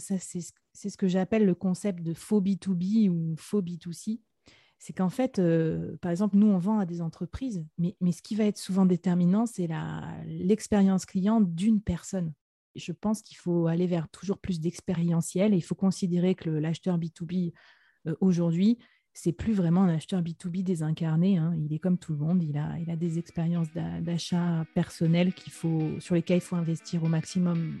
ça, c'est ce que j'appelle le concept de faux B2B ou faux B2C. C'est qu'en fait, euh, par exemple, nous, on vend à des entreprises, mais, mais ce qui va être souvent déterminant, c'est l'expérience client d'une personne. Je pense qu'il faut aller vers toujours plus d'expérientiel et il faut considérer que l'acheteur B2B euh, aujourd'hui, c'est plus vraiment un acheteur B2B désincarné. Hein. Il est comme tout le monde. Il a, il a des expériences d'achat personnelles sur lesquelles il faut investir au maximum.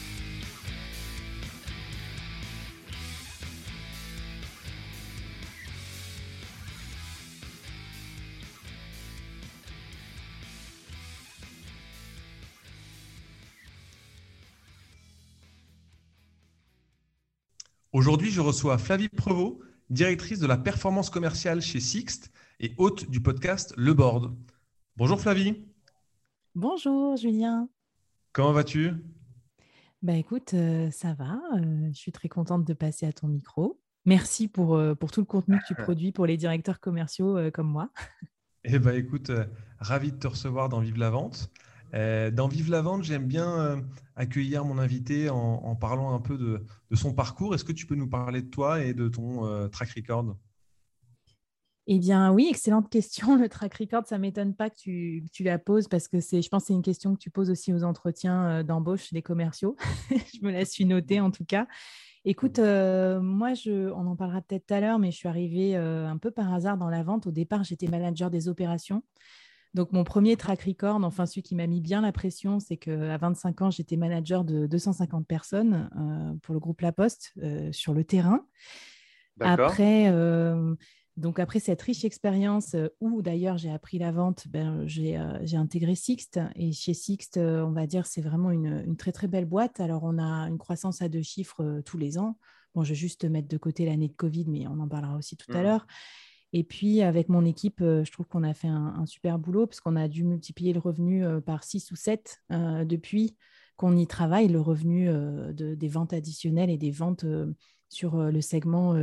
Aujourd'hui, je reçois Flavie Prevot, directrice de la performance commerciale chez Sixt et hôte du podcast Le Board. Bonjour Flavie. Bonjour Julien. Comment vas-tu? Bah écoute, euh, ça va. Euh, je suis très contente de passer à ton micro. Merci pour, euh, pour tout le contenu que tu produis pour les directeurs commerciaux comme moi. Eh bien écoute, ravi de te recevoir dans Vive la Vente. Dans Vive la Vente, j'aime bien accueillir mon invité en, parlant un peu de, de son parcours. Est-ce que tu peux nous parler de toi et de ton track record? Eh bien, oui, excellente question. Le track record, ça ne m'étonne pas que tu, la poses parce que je pense que c'est une question que tu poses aussi aux entretiens euh, d'embauche des commerciaux. je me la suis notée en tout cas. Écoute, euh, moi, je, on en parlera peut-être tout à l'heure, mais je suis arrivée euh, un peu par hasard dans la vente. Au départ, j'étais manager des opérations. Donc, mon premier track record, enfin celui qui m'a mis bien la pression, c'est qu'à 25 ans, j'étais manager de 250 personnes pour le groupe La Poste sur le terrain. Après, donc après cette riche expérience euh, où d'ailleurs j'ai appris la vente, ben, j'ai euh, intégré Sixt. Et chez Sixt, euh, on va dire, c'est vraiment une, très très belle boîte. Alors on a une croissance à deux chiffres tous les ans. Bon, je vais juste mettre de côté l'année de Covid, mais on en parlera aussi tout à mmh. l'heure. Et puis avec mon équipe, je trouve qu'on a fait un, super boulot parce qu'on a dû multiplier le revenu par 6 ou 7 depuis qu'on y travaille, le revenu des ventes additionnelles et des ventes sur le segment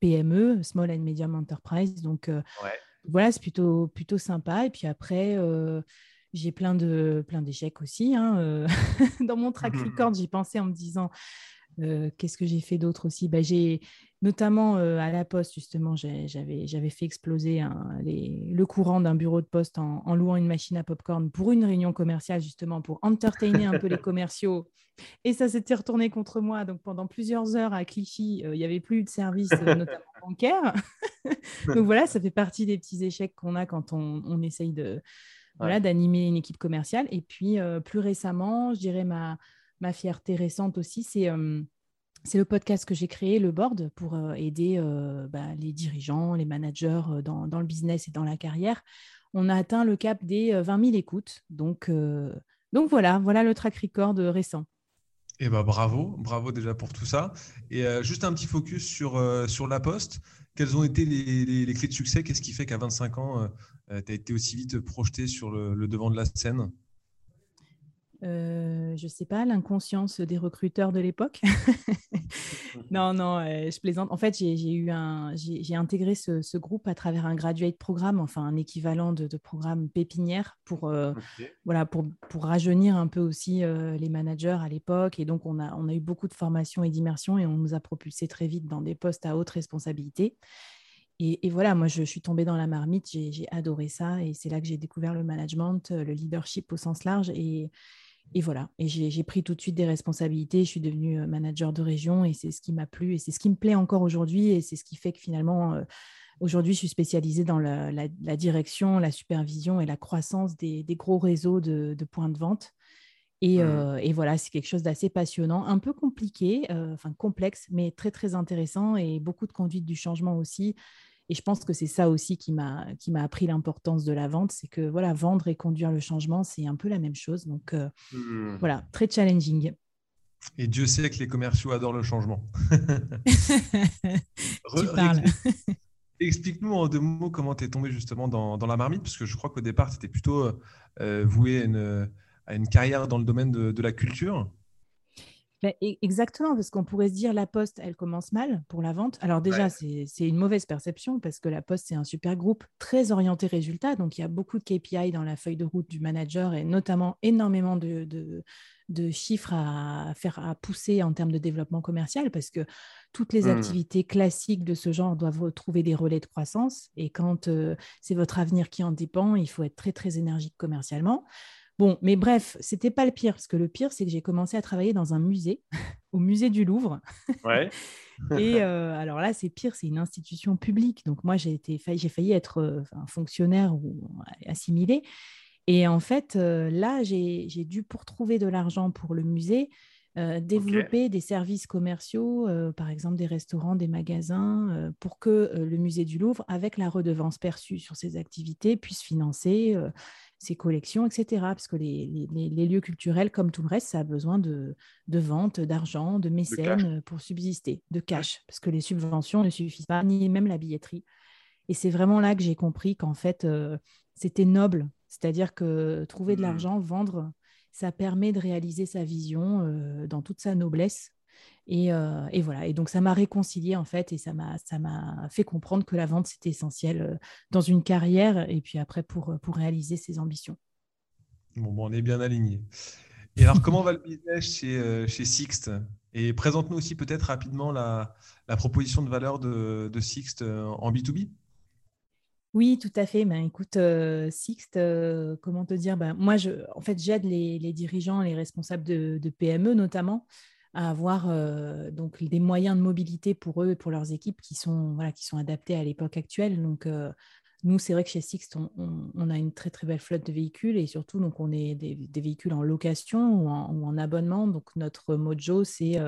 PME, Small and Medium Enterprise. Donc voilà, c'est plutôt, plutôt sympa. Et puis après, j'ai plein de plein d'échecs aussi. Hein, dans mon track record, j'y pensais en me disant qu'est-ce que j'ai fait d'autre aussi? Bah, J'ai notamment à la poste, justement, j'avais fait exploser le courant d'un bureau de poste en, louant une machine à popcorn pour une réunion commerciale, justement, pour entertainer un peu les commerciaux. Et ça s'était retourné contre moi. Donc pendant plusieurs heures à Clichy, il n'y avait plus de service, notamment bancaire. Donc voilà, ça fait partie des petits échecs qu'on a quand on, essaye de voilà, d'animer une équipe commerciale. Et puis plus récemment, je dirais ma ma fierté récente aussi, c'est c'est le podcast que j'ai créé, le board, pour aider bah, les dirigeants, les managers dans, dans, le business et dans la carrière. On a atteint le cap des 20 000 écoutes. Donc, voilà, voilà le track record récent. Eh ben bravo, bravo déjà pour tout ça. Et juste un petit focus sur, la poste. Quelles ont été les, les, clés de succès? Qu'est-ce qui fait qu'à 25 ans, tu as été aussi vite projeté sur le devant de la scène? Euh, je ne sais pas, l'inconscience des recruteurs de l'époque. non, non, euh, je plaisante. En fait, j'ai eu un, j'ai intégré ce, groupe à travers un graduate programme, enfin un équivalent de, programme pépinière pour, euh, voilà, pour, pour rajeunir un peu aussi les managers à l'époque. Et donc, on a, on a eu beaucoup de formation et d'immersion et on nous a propulsé très vite dans des postes à haute responsabilité. Et, et, voilà, moi, je, suis tombée dans la marmite, j'ai adoré ça. Et c'est là que j'ai découvert le management, le leadership au sens large. Et, et voilà. Et j'ai pris tout de suite des responsabilités. Je suis devenue manager de région et c'est ce qui m'a plu et c'est ce qui me plaît encore aujourd'hui. Et c'est ce qui fait que finalement, aujourd'hui, je suis spécialisée dans la, direction, la supervision et la croissance des, gros réseaux de, points de vente. Mmh. Et, voilà, c'est quelque chose d'assez passionnant, un peu compliqué, enfin complexe, mais très, très intéressant et beaucoup de conduite du changement aussi. Et je pense que c'est ça aussi qui m'a appris l'importance de la vente, c'est que voilà, vendre et conduire le changement, c'est un peu la même chose. Donc mmh. voilà, très challenging. Et Dieu sait que les commerciaux adorent le changement. tu parles. Explique-nous en deux mots comment tu es tombé justement dans, la marmite, parce que je crois qu'au départ, tu étais plutôt euh, voué à une, carrière dans le domaine de, la culture. Ben, e, exactement, parce qu'on pourrait se dire la Poste, elle commence mal pour la vente. Alors déjà, c'est une mauvaise perception parce que la Poste, c'est un super groupe très orienté résultat. Donc, il y a beaucoup de KPI dans la feuille de route du manager et notamment énormément de, de chiffres à faire à pousser en termes de développement commercial parce que toutes les mmh. activités classiques de ce genre doivent trouver des relais de croissance et quand euh, c'est votre avenir qui en dépend, il faut être très très énergique commercialement. Bon, mais bref, c'était pas le pire parce que le pire c'est que j'ai commencé à travailler dans un musée, au musée du Louvre. Ouais. et euh, alors là, c'est pire, c'est une institution publique. Donc moi, j'ai été, j'ai failli être euh, un fonctionnaire ou assimilé. Et en fait, euh, là, j'ai dû, pour trouver de l'argent pour le musée, euh, développer des services commerciaux, euh, par exemple des restaurants, des magasins, pour que le musée du Louvre, avec la redevance perçue sur ses activités, puisse financer ses collections, etc. Parce que les, lieux culturels, comme tout le reste, ça a besoin de, de vente, d'argent, de mécènes pour subsister, de cash, parce que les subventions ne suffisent pas, ni même la billetterie. Et c'est vraiment là que j'ai compris qu'en fait, c'était noble c'est-à-dire que trouver de mmh. l'argent, vendre, ça permet de réaliser sa vision euh, dans toute sa noblesse. Euh, et, voilà. Et donc, ça m'a réconcilié, en fait, et ça m'a, ça m'a fait comprendre que la vente, c'était essentiel euh, dans une carrière et puis après pour, pour réaliser ses ambitions. Bon, on est bien aligné. Et alors, comment va le business chez, chez Sixt? Et présente-nous aussi peut-être rapidement la, proposition de valeur de, de Sixt en B2B. Oui, tout à fait. Ben, écoute, euh, Sixte, euh, comment te dire? Ben, Moi, je, en fait, j'aide les, dirigeants, les responsables de, PME notamment, à avoir euh, donc des moyens de mobilité pour eux et pour leurs équipes qui sont, voilà, qui sont adaptés à l'époque actuelle. Donc, nous, c'est vrai que chez Sixte, on, a une très très belle flotte de véhicules et surtout, donc, on est des, véhicules en location ou en, abonnement. Donc, notre mojo, c'est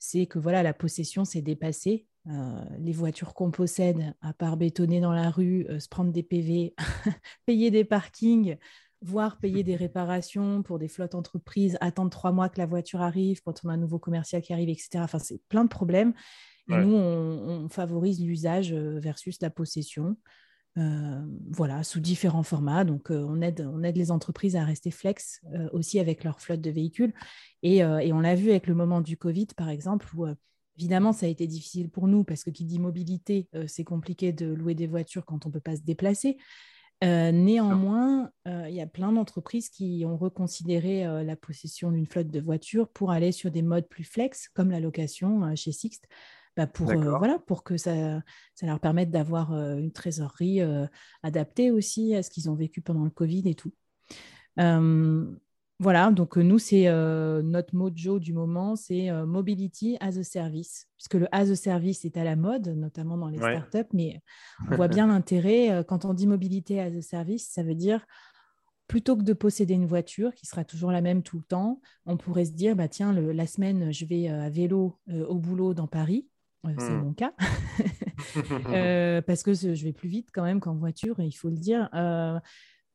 c'est que voilà, la possession s'est dépassée. Euh, les voitures qu'on possède, à part bétonner dans la rue, euh, se prendre des PV, payer des parkings, voire payer des réparations pour des flottes entreprises, attendre trois mois que la voiture arrive quand on a un nouveau commercial qui arrive, etc. Enfin, c'est plein de problèmes. Et nous, on, favorise l'usage euh, versus la possession. voilà, sous différents formats. Donc, on, aide, on aide les entreprises à rester flex aussi avec leur flotte de véhicules. Et, et on l'a vu avec le moment du Covid, par exemple, où Évidemment, ça a été difficile pour nous parce que qui dit mobilité, euh, c'est compliqué de louer des voitures quand on ne peut pas se déplacer. Euh, néanmoins, euh, il y a plein d'entreprises qui ont reconsidéré la possession d'une flotte de voitures pour aller sur des modes plus flex, comme la location chez Sixt, bah, pour, voilà, pour que ça, ça leur permette d'avoir une trésorerie adaptée aussi à ce qu'ils ont vécu pendant le Covid et tout. Voilà, donc euh, nous, c'est euh, notre mojo du moment, c'est euh, Mobility as a Service, puisque le as a Service est à la mode, notamment dans les startups, mais on voit bien l'intérêt. quand on dit mobilité as a Service, ça veut dire plutôt que de posséder une voiture qui sera toujours la même tout le temps, on pourrait se dire, bah, tiens, la semaine, je vais à vélo au boulot dans Paris. C'est mmh. mon cas, parce que je vais plus vite quand même qu'en voiture, il faut le dire.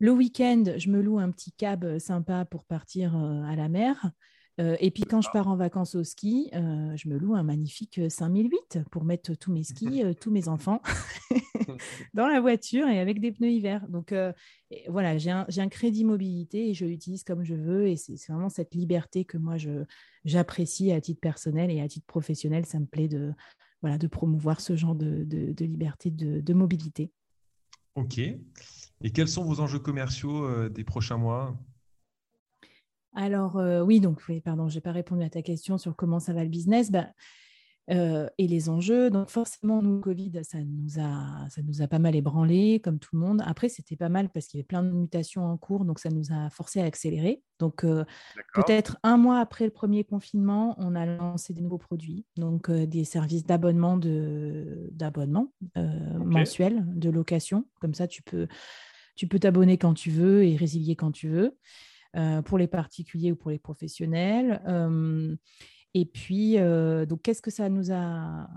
Le week-end, je me loue un petit cab euh, sympa pour partir euh, à la mer. Euh, et puis quand je pars en vacances au ski, je me loue un magnifique 5008 pour mettre tous mes skis, tous mes enfants dans la voiture et avec des pneus hiver. Donc voilà, j'ai un, crédit mobilité et je l'utilise comme je veux. Et c'est vraiment cette liberté que moi j'apprécie à titre personnel et à titre professionnel. Ça me plaît de, voilà, de promouvoir ce genre de, liberté de mobilité. Ok. Et quels sont vos enjeux commerciaux euh, des prochains mois? Alors, euh, oui, donc, oui, pardon, je n'ai pas répondu à ta question sur comment ça va le business. Bah, euh, et les enjeux. Donc forcément, nous, Covid, ça nous, a, ça nous a pas mal ébranlé, comme tout le monde. Après, c'était pas mal parce qu'il y avait plein de mutations en cours, donc ça nous a forcé à accélérer. Donc euh, peut-être un mois après le premier confinement, on a lancé des nouveaux produits, donc euh, des services d'abonnement de, d'abonnement mensuel, de location. Comme ça, tu peux tu peux t'abonner quand tu veux et résilier quand tu veux. pour les particuliers ou pour les professionnels. Et puis, euh, donc, qu'est-ce que ça nous a,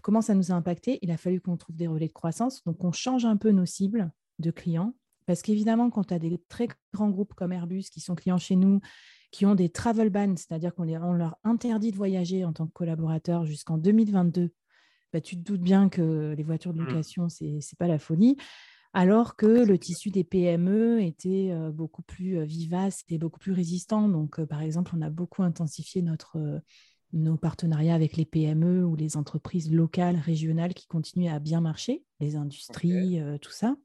comment ça nous a impacté? Il a fallu qu'on trouve des relais de croissance. Donc, on change un peu nos cibles de clients. Parce qu'évidemment, quand tu as des très grands groupes comme Airbus qui sont clients chez nous, qui ont des travel bans, c'est-à-dire qu'on leur interdit de voyager en tant que collaborateur jusqu'en 2022, bah, tu te doutes bien que les voitures de mmh. location, ce n'est pas la folie alors que le tissu des PME était beaucoup plus vivace et beaucoup plus résistant. Donc, par exemple, on a beaucoup intensifié notre, nos partenariats avec les PME ou les entreprises locales, régionales qui continuent à bien marcher, les industries, tout ça.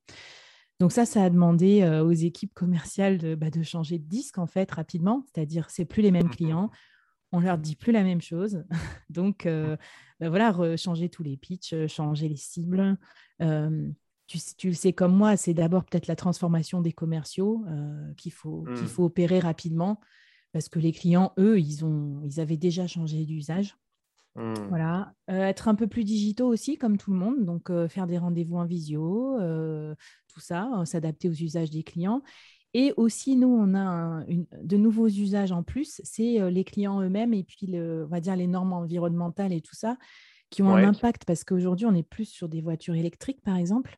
Donc ça, ça a demandé aux équipes commerciales de, bah, de, changer de disque en fait rapidement, c'est-à-dire c'est plus les mêmes mmh clients, on leur dit plus la même chose. Donc mmh. bah, voilà, changer tous les pitchs, changer les cibles tu, le sais comme moi, c'est d'abord peut-être la transformation des commerciaux euh, qu'il faut, qu'il mmh. faut opérer rapidement parce que les clients, eux, ils, ont, ils avaient déjà changé d'usage. Mmh. Voilà. Euh, être un peu plus digitaux aussi, comme tout le monde. Donc, euh, faire des rendez-vous en visio, tout ça, s'adapter aux usages des clients. Et aussi, nous, on a de nouveaux usages en plus. C'est les clients eux-mêmes et puis, le, on va dire, les normes environnementales et tout ça qui ont un impact parce qu'aujourd'hui, on est plus sur des voitures électriques, par exemple.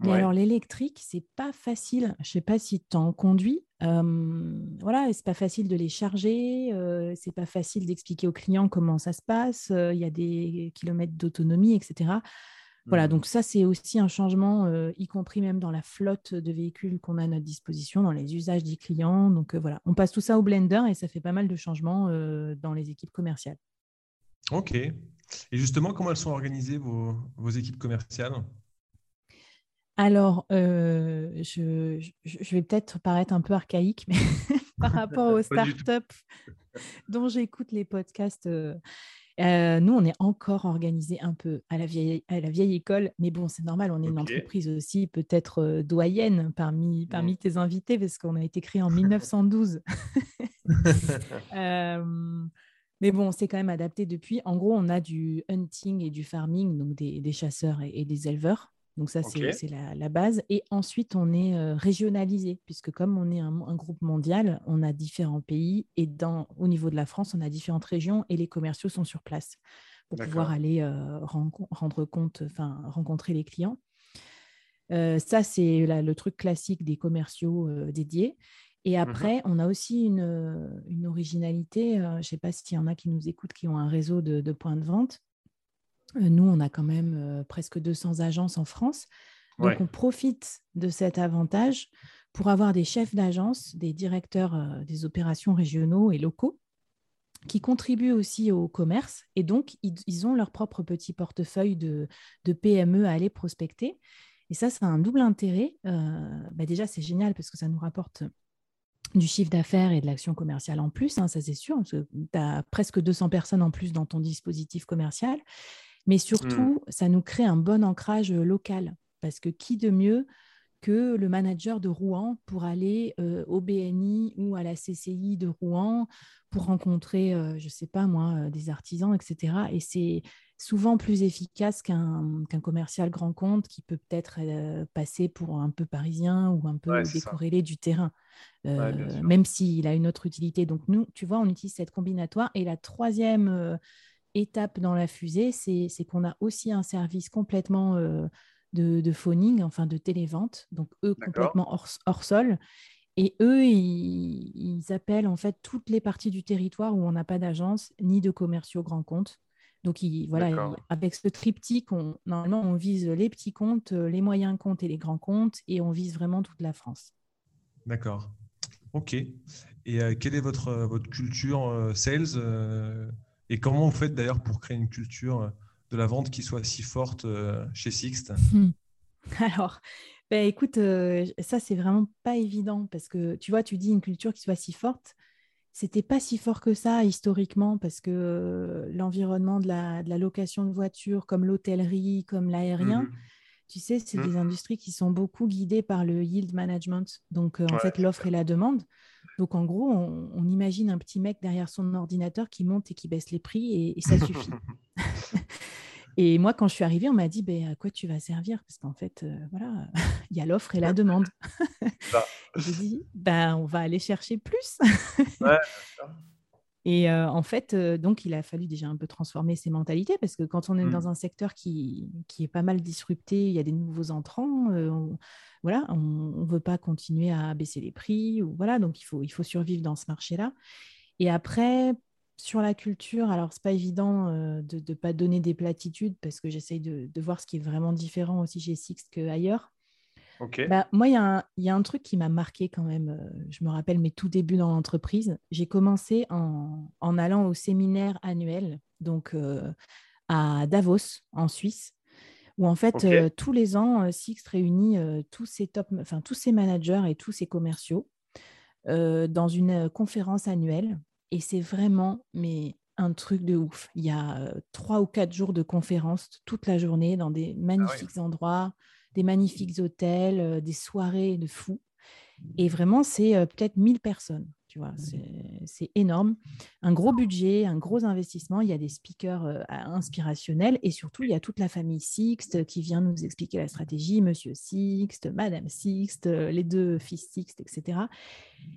Mais alors, l'électrique, c'est pas facile. Je sais pas si tu en conduis. Euh, voilà, c'est pas facile de les charger. Euh, c'est pas facile d'expliquer aux clients comment ça se passe. Il y a des kilomètres d'autonomie, etc. Voilà, mmh. donc ça, c'est aussi un changement, y compris même dans la flotte de véhicules qu'on a à notre disposition, dans les usages des clients. Donc voilà, on passe tout ça au blender et ça fait pas mal de changements dans les équipes commerciales. Ok, et justement, comment elles sont organisées, vos, vos équipes commerciales? Alors, euh, je, je, vais peut-être paraître un peu archaïque, mais par rapport aux startups dont j'écoute les podcasts, euh, euh, nous, on est encore organisé un peu à la, vieille, à la vieille école, mais bon, c'est normal, on est une entreprise aussi peut-être doyenne parmi, parmi mmh. tes invités, parce qu'on a été créé en 1912. Mais bon, c'est quand même adapté depuis. En gros, on a du hunting et du farming, donc des, chasseurs et, des éleveurs. Donc ça, c'est la, base. Et ensuite, on est euh, régionalisé, puisque comme on est un, groupe mondial, on a différents pays. Et dans, au niveau de la France, on a différentes régions et les commerciaux sont sur place pour pouvoir aller euh, rendre compte, enfin, rencontrer les clients. Euh, ça, c'est le truc classique des commerciaux dédiés. Et mmh après, on a aussi une, une originalité. je ne sais pas s'il y en a qui nous écoutent, qui ont un réseau de, points de vente. nous, on a quand même presque 200 agences en France. Donc, on profite de cet avantage pour avoir des chefs d'agence, des directeurs des opérations régionaux et locaux qui contribuent aussi au commerce. Et donc, ils, ont leur propre petit portefeuille de, de, PME à aller prospecter. Et ça, ça a un double intérêt. Bah déjà, c'est génial parce que ça nous rapporte du chiffre d'affaires et de l'action commerciale en plus, hein, ça c'est sûr, parce que tu as presque 200 personnes en plus dans ton dispositif commercial. Mais surtout, mmh. ça nous crée un bon ancrage euh, local, parce que qui de mieux que le manager de Rouen pour aller euh, au BNI ou à la CCI de Rouen pour rencontrer, euh, je ne sais pas moi, des artisans, etc. Et c'est souvent plus efficace qu'un commercial grand compte qui peut peut-être passer pour un peu parisien ou un peu décorrélé du terrain. Euh, même s'il a une autre utilité. Donc, nous, tu vois, on utilise cette combinatoire. Et la troisième euh, étape dans la fusée, c'est qu'on a aussi un service complètement euh, de, phoning, enfin de télévente, donc eux complètement hors, sol. Et eux, ils, appellent en fait toutes les parties du territoire où on n'a pas d'agence ni de commerciaux grands comptes. Donc, voilà, avec ce triptyque, on, normalement, on vise les petits comptes, les moyens comptes et les grands comptes, et on vise vraiment toute la France. D'accord. Ok. Et euh, quelle est votre, euh, votre culture euh, sales et comment vous faites d'ailleurs pour créer une culture de la vente qui soit si forte chez Sixt hmm. Alors, ben, écoute, ça c'est vraiment pas évident parce que tu vois, tu dis une culture qui soit si forte. c'était pas si fort que ça historiquement parce que l'environnement de la, location de voitures, comme l'hôtellerie, comme l'aérien, mmh tu sais, c'est des industries qui sont beaucoup guidées par le yield management, donc en fait l'offre et la demande. Donc en gros, on, imagine un petit mec derrière son ordinateur qui monte et qui baisse les prix et ça suffit. Et moi, quand je suis arrivée, on m'a dit ben, à quoi tu vas servir? Parce qu'en fait, euh, voilà, il y a l'offre et la demande. J'ai dit ben, on va aller chercher plus. et euh, en fait, euh, donc, il a fallu déjà un peu transformer ses mentalités parce que quand on est mmh. dans un secteur qui, qui, est pas mal disrupté, il y a des nouveaux entrants. voilà, on ne veut pas continuer à baisser les prix. Ou, voilà, donc il faut, il faut survivre dans ce marché-là. Et après, sur la culture, alors c'est pas évident euh, de ne pas donner des platitudes parce que j'essaye de, voir ce qui est vraiment différent aussi chez Six qu'ailleurs. Bah, moi, il y, a un truc qui m'a marqué quand même. Euh, je me rappelle mes tout débuts dans l'entreprise. J'ai commencé en, allant au séminaire annuel, donc euh, à Davos, en Suisse, où en fait, tous les ans, Six réunit tous ses top, tous ses managers et tous ses commerciaux dans une conférence annuelle et c'est vraiment mais un truc de ouf. Il y a trois ou quatre jours de conférences toute la journée dans des ah magnifiques endroits, des magnifiques hôtels, des soirées de fous. Et vraiment, c'est peut-être 1000 personnes. Tu vois, c'est énorme. Un gros budget, un gros investissement. Il y a des speakers euh, inspirationnels et surtout, il y a toute la famille Sixte qui vient nous expliquer la stratégie, Monsieur Sixte, Madame Sixte, euh, les deux fils Sixte, etc.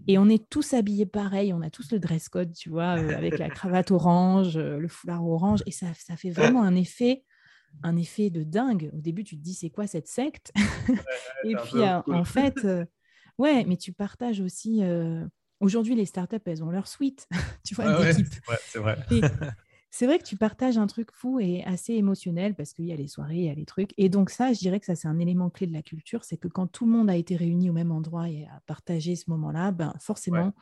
Et on est tous habillés pareil. On a tous le dress code, tu vois, euh, avec la cravate orange, le foulard orange. Et ça, ça fait vraiment un effet un effet de dingue. Au début, tu te dis, c'est quoi cette secte? Et puis, en fait, ouais, mais tu partages aussi Aujourd'hui, les startups, elles ont leur suite, tu vois, d'équipe. c'est vrai. c'est vrai que tu partages un truc fou et assez émotionnel parce qu'il y a les soirées, il y a les trucs. Et donc ça, je dirais que ça, c'est un élément clé de la culture, c'est que quand tout le monde a été réuni au même endroit et a partagé ce moment-là, ben, forcément,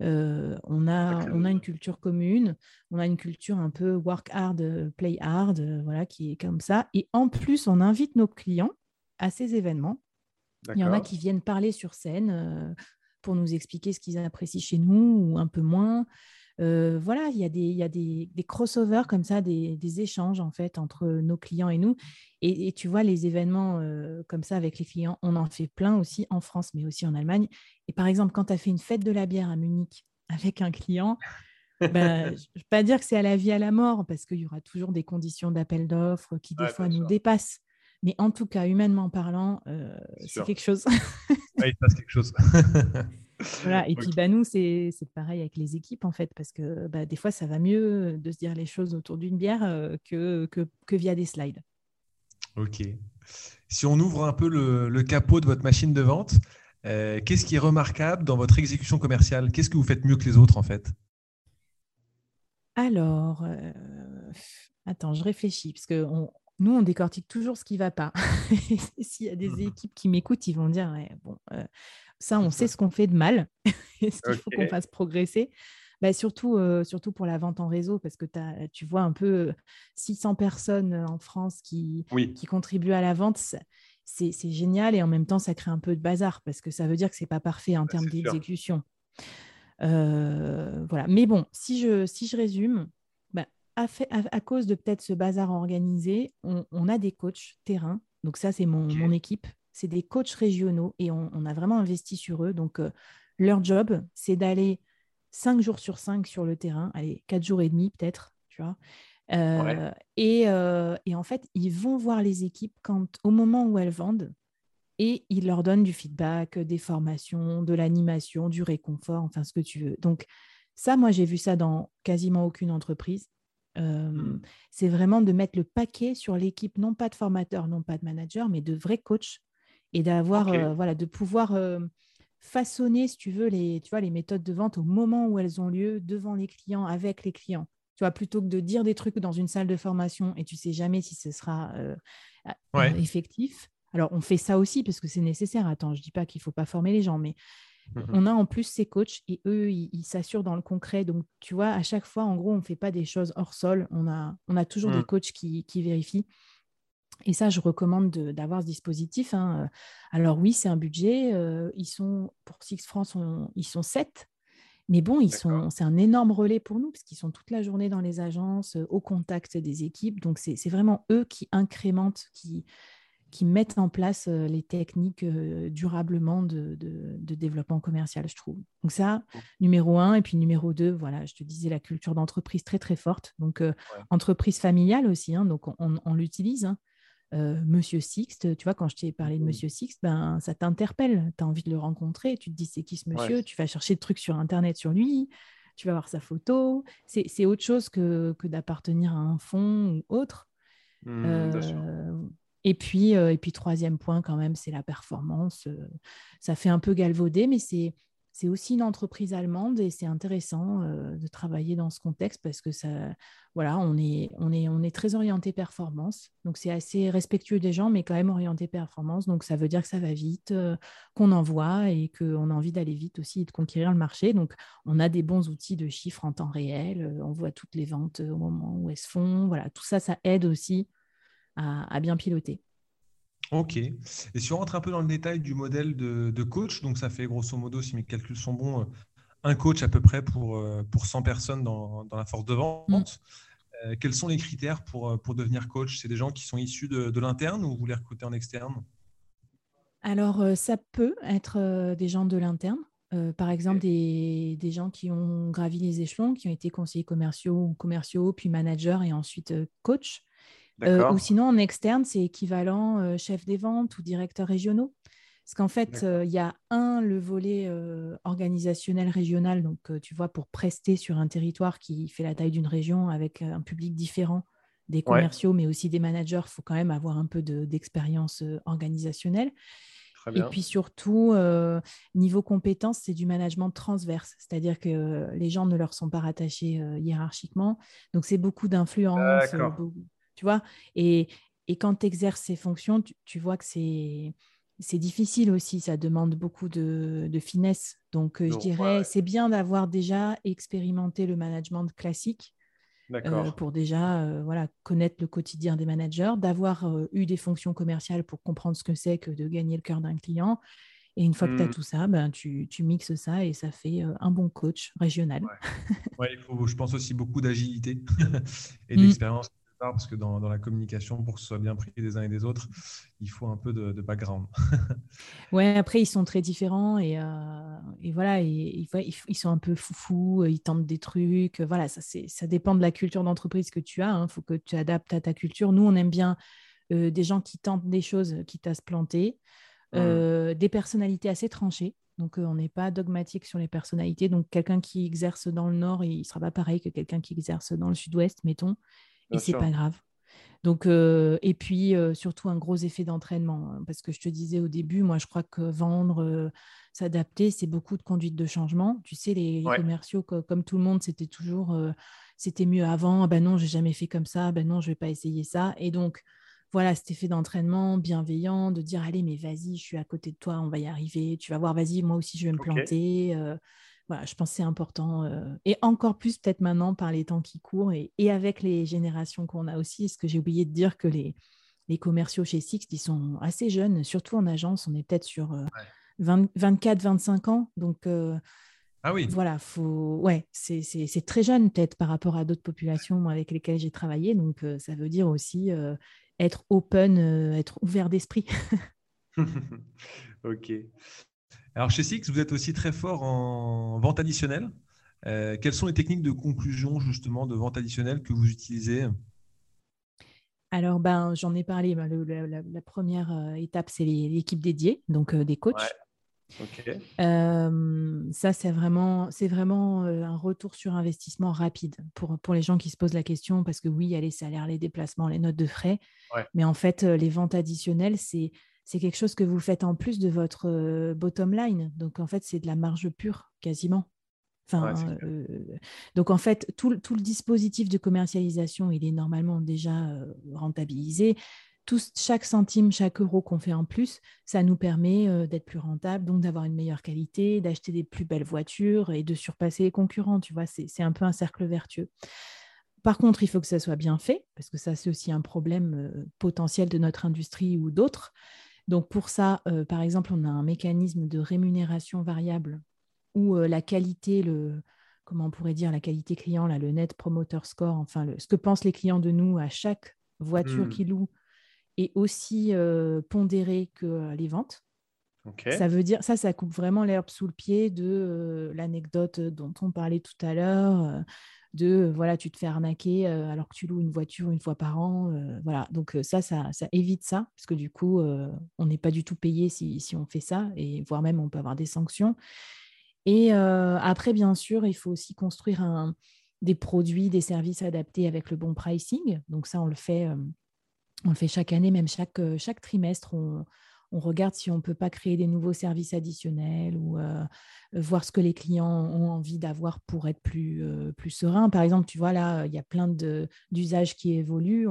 euh, on, a, on a une culture commune, on a une culture un peu work hard, play hard, voilà, qui est comme ça. Et en plus, on invite nos clients à ces événements. Il y en a qui viennent parler sur scène. Euh, pour nous expliquer ce qu'ils apprécient chez nous ou un peu moins. Euh, voilà, il y a des, il y a des, des crossovers comme ça, des, des, échanges en fait entre nos clients et nous. Et, tu vois, les événements euh, comme ça avec les clients, on en fait plein aussi en France, mais aussi en Allemagne. Et par exemple, quand tu as fait une fête de la bière à Munich avec un client, bah, je ne vais pas dire que c'est à la vie, à la mort, parce qu'il y aura toujours des conditions d'appel d'offres qui des fois nous dépassent. Mais en tout cas, humainement parlant, euh, c'est quelque chose. il se passe quelque chose. voilà. Et puis, bah, nous, c'est pareil avec les équipes, en fait, parce que bah, des fois, ça va mieux de se dire les choses autour d'une bière euh, que, que, que, via des slides. OK. Si on ouvre un peu le, le capot de votre machine de vente, euh, qu'est-ce qui est remarquable dans votre exécution commerciale? Qu'est-ce que vous faites mieux que les autres, en fait? Alors, attends, je réfléchis, parce qu'on nous, on décortique toujours ce qui ne va pas. S'il y a des mmh équipes qui m'écoutent, ils vont dire bon, euh, ça, on sait ce qu'on fait de mal. Est-ce qu'il faut qu'on fasse progresser? Bah, surtout, euh, surtout pour la vente en réseau, parce que tu vois un peu 600 personnes en France qui, qui contribuent à la vente. C'est génial et en même temps, ça crée un peu de bazar parce que ça veut dire que ce n'est pas parfait en termes d'exécution. Euh, voilà. Mais bon, si je, si je résume, à, cause de peut-être ce bazar organisé, on, a des coachs terrain. Donc ça, c'est mon, équipe. C'est des coachs régionaux et on, a vraiment investi sur eux. Donc euh, leur job, c'est d'aller cinq jours sur cinq sur le terrain, allez, quatre jours et demi peut-être, tu vois. Euh, euh, et, en fait, ils vont voir les équipes quand, au moment où elles vendent et ils leur donnent du feedback, des formations, de l'animation, du réconfort, enfin ce que tu veux. Donc ça, moi, j'ai vu ça dans quasiment aucune entreprise. Mmh. C'est vraiment de mettre le paquet sur l'équipe, non pas de formateur, non pas de manager, mais de vrais coachs et d'avoir, voilà, de pouvoir façonner, si tu veux, les, tu vois, les méthodes de vente au moment où elles ont lieu, devant les clients, avec les clients. Tu vois, plutôt que de dire des trucs dans une salle de formation et tu sais jamais si ce sera effectif. Alors, on fait ça aussi parce que c'est nécessaire. Attends, je dis pas qu'il faut pas former les gens, mais Mmh on a en plus ces coachs et eux, ils s'assurent dans le concret. Donc, tu vois, à chaque fois, en gros, on ne fait pas des choses hors sol. On a, on a toujours des mmh. coachs qui, vérifient. Et ça, je recommande d'avoir ce dispositif. Hein. Alors oui, c'est un budget. Euh, ils sont, pour Six France, ils sont sept. Mais bon, ils sont, c'est un énorme relais pour nous parce qu'ils sont toute la journée dans les agences, au contact des équipes. Donc, c'est vraiment eux qui incrémentent, qui, qui mettent en place les techniques durablement de, développement commercial, je trouve. Donc ça, numéro un. Et puis numéro deux, voilà, je te disais la culture d'entreprise très, très forte. Donc, entreprise familiale aussi, hein, donc on, l'utilise. Hein. Monsieur Sixte, tu vois, quand je t'ai parlé de mmh. Monsieur Sixte, ben, ça t'interpelle. Tu as envie de le rencontrer. Tu te dis, c'est qui ce monsieur? Tu vas chercher des trucs sur Internet sur lui. Tu vas voir sa photo. C'est autre chose que, que d'appartenir à un fonds ou autre. Mmh, et puis, euh, et puis, troisième point, quand même, c'est la performance. Euh, ça fait un peu galvauder, mais c'est, c'est aussi une entreprise allemande et c'est intéressant euh, de travailler dans ce contexte parce que ça, voilà, on est, on est, on est très orienté performance. Donc, c'est assez respectueux des gens, mais quand même orienté performance. Donc, ça veut dire que ça va vite, qu'on envoie et qu'on a envie d'aller vite aussi et de conquérir le marché. Donc, on a des bons outils de chiffres en temps réel. on voit toutes les ventes au moment où elles se font. Voilà, tout ça, ça aide aussi à, bien piloter. Ok. Et si on rentre un peu dans le détail du modèle de, coach, donc ça fait grosso modo, si mes calculs sont bons, euh, un coach à peu près pour, euh, pour 100 personnes dans, la force de vente. Mm. Euh, quels sont les critères pour, pour devenir coach? C'est des gens qui sont issus de, l'interne ou vous les recrutez en externe? Alors, ça peut être des gens de l'interne. par exemple, des, des, gens qui ont gravi les échelons, qui ont été conseillers commerciaux, commerciaux puis managers et ensuite coach. Euh, ou sinon, en externe, c'est équivalent euh, chef des ventes ou directeur régionaux. Parce qu'en fait, euh, il y a un, le volet organisationnel régional, donc tu vois, pour prester sur un territoire qui fait la taille d'une région avec un public différent des commerciaux, mais aussi des managers, il faut quand même avoir un peu d'expérience organisationnelle. Et puis surtout, niveau compétences, c'est du management transverse, c'est-à-dire que les gens ne leur sont pas rattachés hiérarchiquement. Donc c'est beaucoup d'influence, tu vois. Et, quand tu exerces ces fonctions, tu, vois que c'est c'est difficile aussi, ça demande beaucoup de, finesse. Donc, euh, je dirais, c'est bien d'avoir déjà expérimenté le management classique euh, pour déjà euh, voilà, connaître le quotidien des managers, d'avoir eu des fonctions commerciales pour comprendre ce que c'est que de gagner le cœur d'un client. Et une fois que tu as mmh. tout ça, ben, tu, tu, mixes ça et ça fait un bon coach régional. Ouais. il faut, je pense aussi beaucoup d'agilité et mmh. Parce que dans, la communication, pour que ce soit bien pris des uns et des autres, il faut un peu de, background. ouais, après, ils sont très différents et, euh, voilà, ils, sont un peu foufous, ils tentent des trucs. Voilà, ça, ça dépend de la culture d'entreprise que tu as. Il hein. faut que tu adaptes à ta culture. Nous, on aime bien euh, des gens qui tentent des choses, qui à se planter, mmh. euh, des personnalités assez tranchées. Donc, on n'est pas dogmatique sur les personnalités. Donc, quelqu'un qui exerce dans le nord, il ne sera pas pareil que quelqu'un qui exerce dans le sud-ouest, mettons et c'est pas grave. Donc, euh, et puis euh, surtout un gros effet d'entraînement, hein, parce que je te disais au début, moi je crois que vendre, euh, s'adapter, c'est beaucoup de conduite de changement. Tu sais, les, commerciaux, comme tout le monde, c'était toujours, c'était mieux avant. Ah ben non, j'ai jamais fait comme ça. Ah ben non, je vais pas essayer ça. Et donc voilà, cet effet d'entraînement bienveillant, de dire allez, mais vas-y, je suis à côté de toi, on va y arriver. Tu vas voir, vas-y, moi aussi je vais me planter je pense que c'est important. Euh, et encore plus peut-être maintenant par les temps qui courent et, avec les générations qu'on a aussi. Parce que j'ai oublié de dire que les, les commerciaux chez Six, ils sont assez jeunes, surtout en agence. On est peut-être sur 24-25 euh, ans. Donc, euh, ah oui. voilà, faut... ouais, c'est très jeune peut-être par rapport à d'autres populations avec lesquelles j'ai travaillé. Donc, ça veut dire aussi être open, être ouvert d'esprit. ok. Alors chez Six, vous êtes aussi très fort en vente additionnelle. Euh, quelles sont les techniques de conclusion justement de vente additionnelle que vous utilisez? Alors, ben, j'en ai parlé. Ben, la, première euh, étape, c'est l'équipe dédiée, donc euh, des coachs. ça, c'est vraiment, c'est vraiment un retour sur investissement rapide pour, pour les gens qui se posent la question, parce que oui, il y a les salaires, les déplacements, les notes de frais, mais en fait, les ventes additionnelles, c'est c'est quelque chose que vous faites en plus de votre bottom line. Donc, en fait, c'est de la marge pure, quasiment. Enfin, euh, donc, en fait, tout, le dispositif de commercialisation, il est normalement déjà euh, rentabilisé. Tout, chaque centime, chaque euro qu'on fait en plus, ça nous permet d'être plus rentable, donc d'avoir une meilleure qualité, d'acheter des plus belles voitures et de surpasser les concurrents. Tu vois, c'est un peu un cercle vertueux. Par contre, il faut que ça soit bien fait, parce que ça, c'est aussi un problème potentiel de notre industrie ou d'autres. Donc pour ça, euh, par exemple, on a un mécanisme de rémunération variable où la qualité, le, comment on pourrait dire, la qualité client, là, le net promoter score, enfin, ce que pensent les clients de nous à chaque voiture hmm. qu'ils louent est aussi pondéré que les ventes. Ça veut dire, ça, ça coupe vraiment l'herbe sous le pied de l'anecdote dont on parlait tout à l'heure, de voilà, tu te fais arnaquer alors que tu loues une voiture une fois par an. voilà, donc ça, ça, évite ça, parce que du coup, on n'est pas du tout payé si, si, on fait ça, et voire même on peut avoir des sanctions. Et après, bien sûr, il faut aussi construire des produits, des services adaptés avec le bon pricing. Donc ça, on le fait, on le fait chaque année, même chaque, trimestre. On regarde si on ne peut pas créer des nouveaux services additionnels ou euh, voir ce que les clients ont envie d'avoir pour être plus, euh, plus serein. Par exemple, tu vois, là, il y a plein d'usages qui évoluent.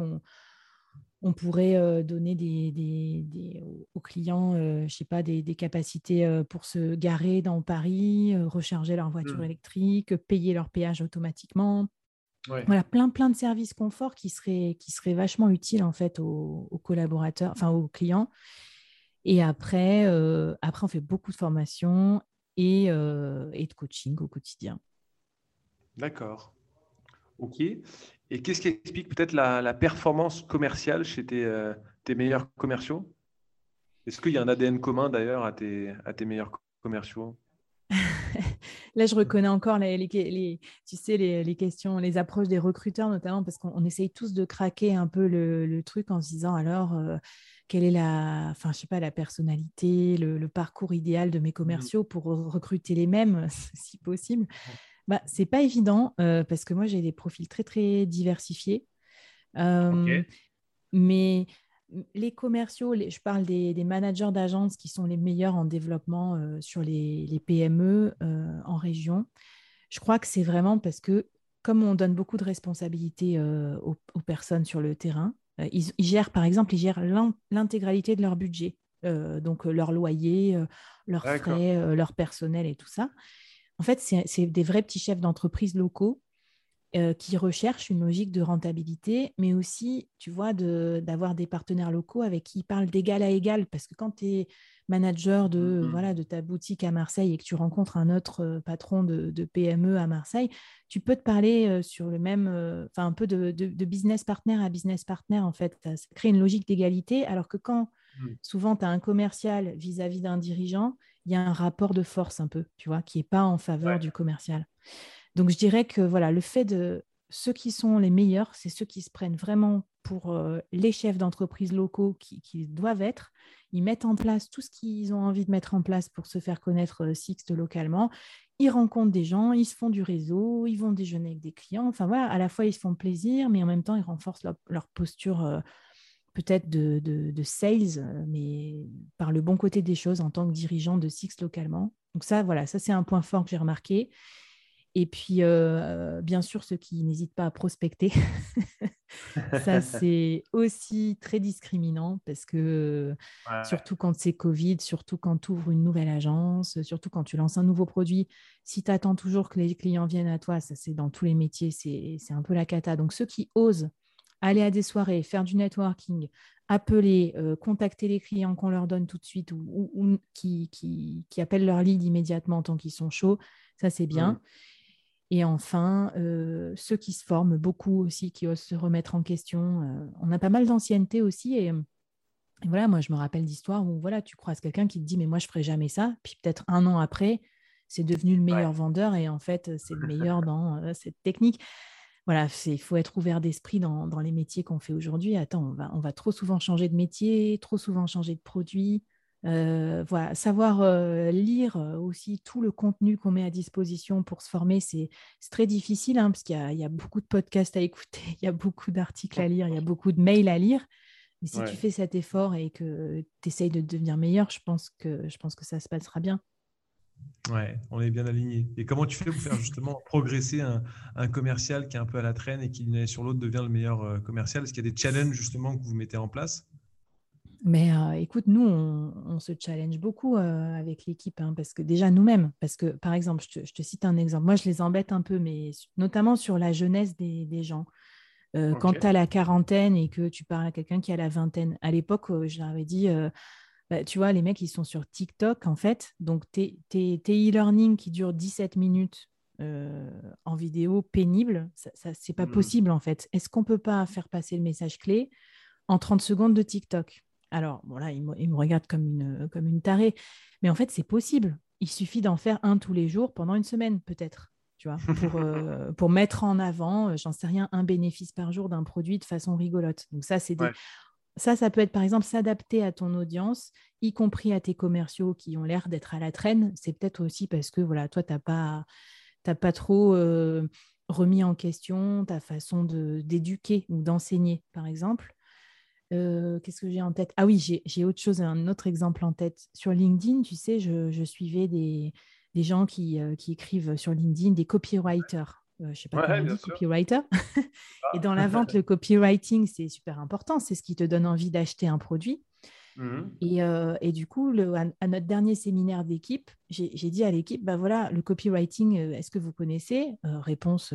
On, pourrait euh, donner des, aux clients, je sais pas, des, capacités pour se garer dans Paris, recharger leur voiture mmh. électrique, payer leur péage automatiquement. Voilà, plein, plein de services confort qui seraient, qui seraient vachement utiles en fait aux, aux collaborateurs, enfin aux clients et après, euh, après, on fait beaucoup de formations et, euh, et de coaching au quotidien. D'accord. OK. Et qu'est-ce qui explique peut-être la, performance commerciale chez tes, euh, tes meilleurs commerciaux? Est-ce qu'il y a un ADN commun d'ailleurs à tes, à tes meilleurs commerciaux? Là, je reconnais encore les, les, tu sais, les, les, questions, les approches des recruteurs notamment, parce qu'on essaye tous de craquer un peu le, le truc en se disant alors, quelle est la, enfin, je sais pas, la personnalité, le, parcours idéal de mes mmh commerciaux pour recruter les mêmes, si possible. Bah, c'est pas évident euh, parce que moi j'ai des profils très très diversifiés. Mais les commerciaux, je parle des, managers d'agences qui sont les meilleurs en développement euh, sur les, PME euh, en région. Je crois que c'est vraiment parce que comme on donne beaucoup de responsabilités aux, personnes sur le terrain, euh, ils, gèrent, par exemple, ils gèrent l'intégralité de leur budget, euh, donc euh, leur loyer, leurs frais, leur personnel et tout ça. En fait, c'est des vrais petits chefs d'entreprise locaux qui recherchent une logique de rentabilité, mais aussi, tu vois, d'avoir des partenaires locaux avec qui ils parlent d'égal à égal. Parce que quand tu es manager de, mmh voilà, de ta boutique à Marseille et que tu rencontres un autre patron de, PME à Marseille, tu peux te parler sur le même, enfin un peu de, business partner à business partner en fait. Ça crée une logique d'égalité, alors que quand mmh. souvent tu as un commercial vis-à-vis d'un dirigeant, il y a un rapport de force un peu, tu vois, qui n'est pas en faveur du commercial. Donc je dirais que voilà, le fait de ceux qui sont les meilleurs, c'est ceux qui se prennent vraiment pour les chefs d'entreprise locaux qui, doivent être ils mettent en place tout ce qu'ils ont envie de mettre en place pour se faire connaître euh, Sixte localement. Ils rencontrent des gens, ils se font du réseau, ils vont déjeuner avec des clients. Enfin voilà, à la fois ils se font plaisir, mais en même temps ils renforcent leur, posture euh, peut-être de, sales, euh, mais par le bon côté des choses en tant que dirigeant de Sixte localement. Donc ça, voilà, ça c'est un point fort que j'ai remarqué. Et puis, bien sûr, ceux qui n'hésitent pas à prospecter. ça, c'est aussi très discriminant parce que, surtout quand c'est Covid, surtout quand tu ouvres une nouvelle agence, surtout quand tu lances un nouveau produit, si tu attends toujours que les clients viennent à toi, ça, c'est dans tous les métiers, c'est un peu la cata. Donc, ceux qui osent aller à des soirées, faire du networking, appeler, contacter les clients qu'on leur donne tout de suite ou, qui, qui, qui, appellent leur lead immédiatement tant qu'ils sont chauds, ça, c'est bien. Et enfin, euh, ceux qui se forment, beaucoup aussi, qui osent se remettre en question. Euh, on a pas mal d'ancienneté aussi. Et, voilà, moi, je me rappelle d'histoires où voilà, tu croises quelqu'un qui te dit, mais moi, je ferai jamais ça. Puis peut-être un an après, c'est devenu le meilleur vendeur. Et en fait, c'est le meilleur dans euh, cette technique. Voilà, il faut être ouvert d'esprit dans, dans, les métiers qu'on fait aujourd'hui. Attends, on va, on va trop souvent changer de métier, trop souvent changer de produit. Euh, voilà, savoir euh, lire aussi tout le contenu qu'on met à disposition pour se former, c'est très difficile hein, parce qu'il y, a beaucoup de podcasts à écouter, il y a beaucoup d'articles à lire, il y a beaucoup de mails à lire. Mais si tu fais cet effort et que tu essayes de devenir meilleur, je pense, que, je pense que ça se passera bien. Ouais, on est bien aligné. Et comment tu fais pour faire justement progresser un, un, commercial qui est un peu à la traîne et qui d'une année sur l'autre devient le meilleur commercial? Est-ce qu'il y a des challenges justement que vous mettez en place? Mais euh, écoute, nous, on, se challenge beaucoup euh, avec l'équipe, hein, parce que déjà nous-mêmes, parce que par exemple, je te, cite un exemple, moi je les embête un peu, mais notamment sur la jeunesse des, gens. Euh, quand tu as la quarantaine et que tu parles à quelqu'un qui a la vingtaine, à l'époque, je leur avais dit, bah, tu vois, les mecs, ils sont sur TikTok, en fait. Donc, tes, tes, e-learning qui durent 17 minutes euh, en vidéo pénible, ça, ça c'est pas mmh. possible, en fait. Est-ce qu'on peut pas faire passer le message clé en 30 secondes de TikTok? Alors, voilà, il me, il me regarde comme une, comme une tarée. Mais en fait, c'est possible. Il suffit d'en faire un tous les jours pendant une semaine, peut-être. Tu vois, pour, euh, pour mettre en avant, euh, j'en sais rien, un bénéfice par jour d'un produit de façon rigolote. Donc ça, c'est des... Ça, ça peut être par exemple s'adapter à ton audience, y compris à tes commerciaux qui ont l'air d'être à la traîne. C'est peut-être aussi parce que voilà, toi, tu n'as pas, pas trop euh, remis en question ta façon d'éduquer ou d'enseigner, par exemple. Euh, qu'est-ce que j'ai en tête? Ah oui, j'ai autre chose, un autre exemple en tête. Sur LinkedIn, tu sais, je, suivais des, des gens qui, euh, qui, écrivent sur LinkedIn, des copywriters. Euh, je ne sais pas comment on dit, copywriter. et dans la vente, le copywriting, c'est super important. C'est ce qui te donne envie d'acheter un produit. Mmh. Et, euh, et, du coup, le, à, notre dernier séminaire d'équipe, j'ai dit à l'équipe, bah voilà, le copywriting, euh, est-ce que vous connaissez? Réponse,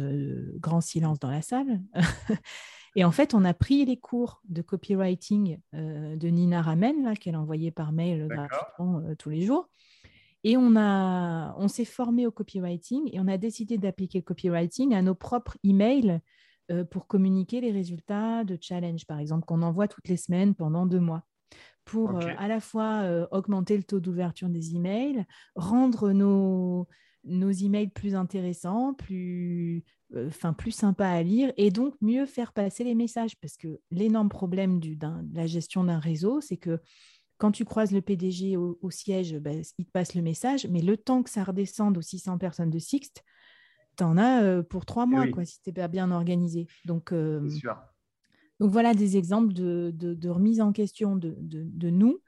grand silence dans la salle. et en fait, on a pris les cours de copywriting de Nina Ramen, qu'elle envoyait par mail gratuitement tous les jours. Et on, a, on s'est formé au copywriting et on a décidé d'appliquer le copywriting à nos propres emails euh, pour communiquer les résultats de challenge, par exemple, qu'on envoie toutes les semaines pendant deux mois. Pour euh, à la fois euh, augmenter le taux d'ouverture des emails, rendre nos, nos emails plus intéressants, plus, enfin plus sympas à lire et donc mieux faire passer les messages. Parce que l'énorme problème du, de la gestion d'un réseau, c'est que quand tu croises le PDG au, siège, bah, il te passe le message, mais le temps que ça redescende aux 600 personnes de Sixte, tu en as euh, pour trois mois, quoi, si tu n'es pas bien organisé. Donc, euh, donc voilà des exemples de, remise en question de, de nous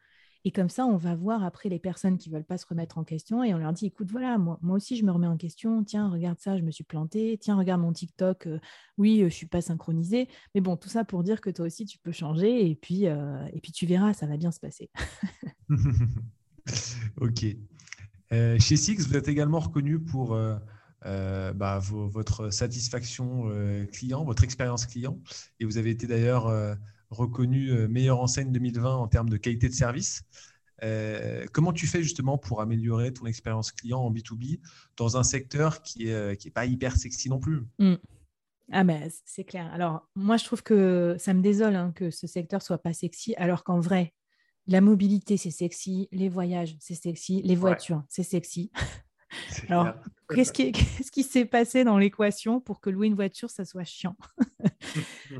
et comme ça, on va voir après les personnes qui ne veulent pas se remettre en question et on leur dit, écoute, voilà, moi, aussi, je me remets en question. Tiens, regarde ça, je me suis planté. Tiens, regarde mon TikTok. Euh, oui, euh, je ne suis pas synchronisée. Mais bon, tout ça pour dire que toi aussi, tu peux changer et puis, euh, et puis tu verras, ça va bien se passer. ok. chez Six, vous êtes également reconnu pour bah, votre satisfaction client, votre expérience client. Et vous avez été d'ailleurs reconnu euh, meilleure enseigne 2020 en termes de qualité de service. Euh, comment tu fais justement pour améliorer ton expérience client en B2B dans un secteur qui n'est euh, qui est pas hyper sexy non plus? Mmh. Ah ben c'est clair. Alors moi je trouve que ça me désole hein, que ce secteur soit pas sexy alors qu'en vrai la mobilité c'est sexy, les voyages c'est sexy, les voitures c'est sexy. Alors, qu'est-ce qui, s'est passé dans l'équation pour que louer une voiture, ça soit chiant?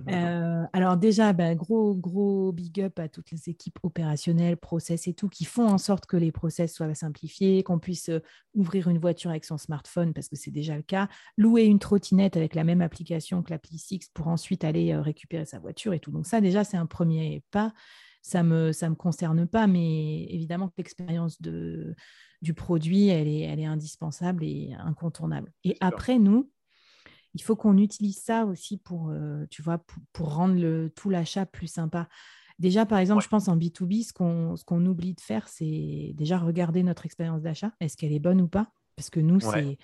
Euh, Alors déjà, ben, gros, gros big up à toutes les équipes opérationnelles, process et tout, qui font en sorte que les process soient simplifiés, qu'on puisse euh, ouvrir une voiture avec son smartphone, parce que c'est déjà le cas, louer une trottinette avec la même application que l'appli Six pour ensuite aller euh, récupérer sa voiture et tout. Donc ça, déjà, c'est un premier pas. Ça ne me, ça me concerne pas, mais évidemment que l'expérience de du produit, elle est, elle est indispensable et incontournable. Et après, nous, il faut qu'on utilise ça aussi pour, euh, tu vois, pour, rendre le, tout l'achat plus sympa. Déjà, par exemple, je pense en B2B, ce qu'on, ce qu'on oublie de faire, c'est déjà regarder notre expérience d'achat. Est-ce qu'elle est bonne ou pas? Parce que nous, c'est...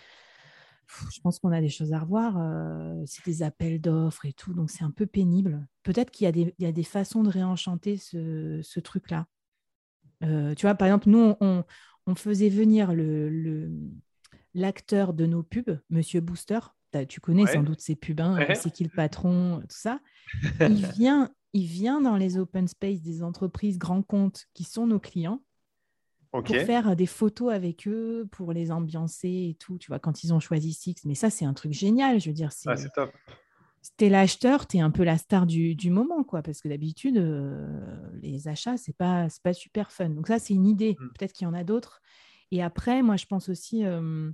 Je pense qu'on a des choses à revoir. Euh, c'est des appels d'offres et tout, donc c'est un peu pénible. Peut-être qu'il y a des, il y a des façons de réenchanter ce, ce truc-là. Euh, tu vois, par exemple, nous, on, on faisait venir le, l'acteur de nos pubs, Monsieur Booster. Tu connais sans doute ces pubs, hein, c'est qui le patron, tout ça. Il vient, il vient dans les open space des entreprises grands comptes qui sont nos clients pour faire des photos avec eux, pour les ambiancer et tout, tu vois, quand ils ont choisi Six. Mais ça, c'est un truc génial, je veux dire. C'est, top t'es l'acheteur, tu es un peu la star du, moment, quoi, parce que d'habitude, euh, les achats, c'est pas, pas super fun. Donc ça, c'est une idée. Mm. Peut-être qu'il y en a d'autres. Et après, moi, je pense aussi... Euh,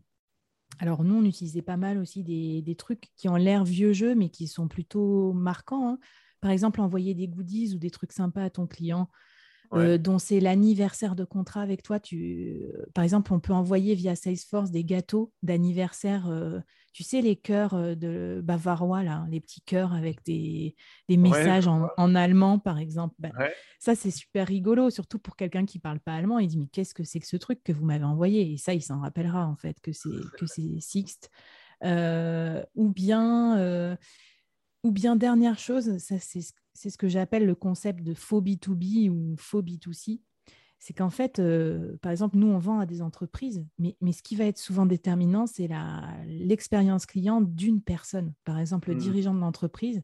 alors, nous, on utilisait pas mal aussi des, trucs qui ont l'air vieux jeu, mais qui sont plutôt marquants. Hein. Par exemple, envoyer des goodies ou des trucs sympas à ton client. Euh, dont c'est l'anniversaire de contrat avec toi. Tu, par exemple, on peut envoyer via Salesforce des gâteaux d'anniversaire tu sais, les cœurs de bavarois, là, les petits cœurs avec des, messages en, allemand, par exemple. Ben, ça, c'est super rigolo, surtout pour quelqu'un qui ne parle pas allemand. Il dit, mais qu'est-ce que c'est que ce truc que vous m'avez envoyé? Et ça, il s'en rappellera, en fait, que c'est, que c'est Sixte. Euh, ou bien... Euh, ou bien dernière chose, ça c'est ce que j'appelle le concept de faux B2B ou faux B2C c'est qu'en fait, par exemple, nous, on vend à des entreprises, mais, mais ce qui va être souvent déterminant, c'est l'expérience client d'une personne. Par exemple, le mmh. dirigeant de l'entreprise,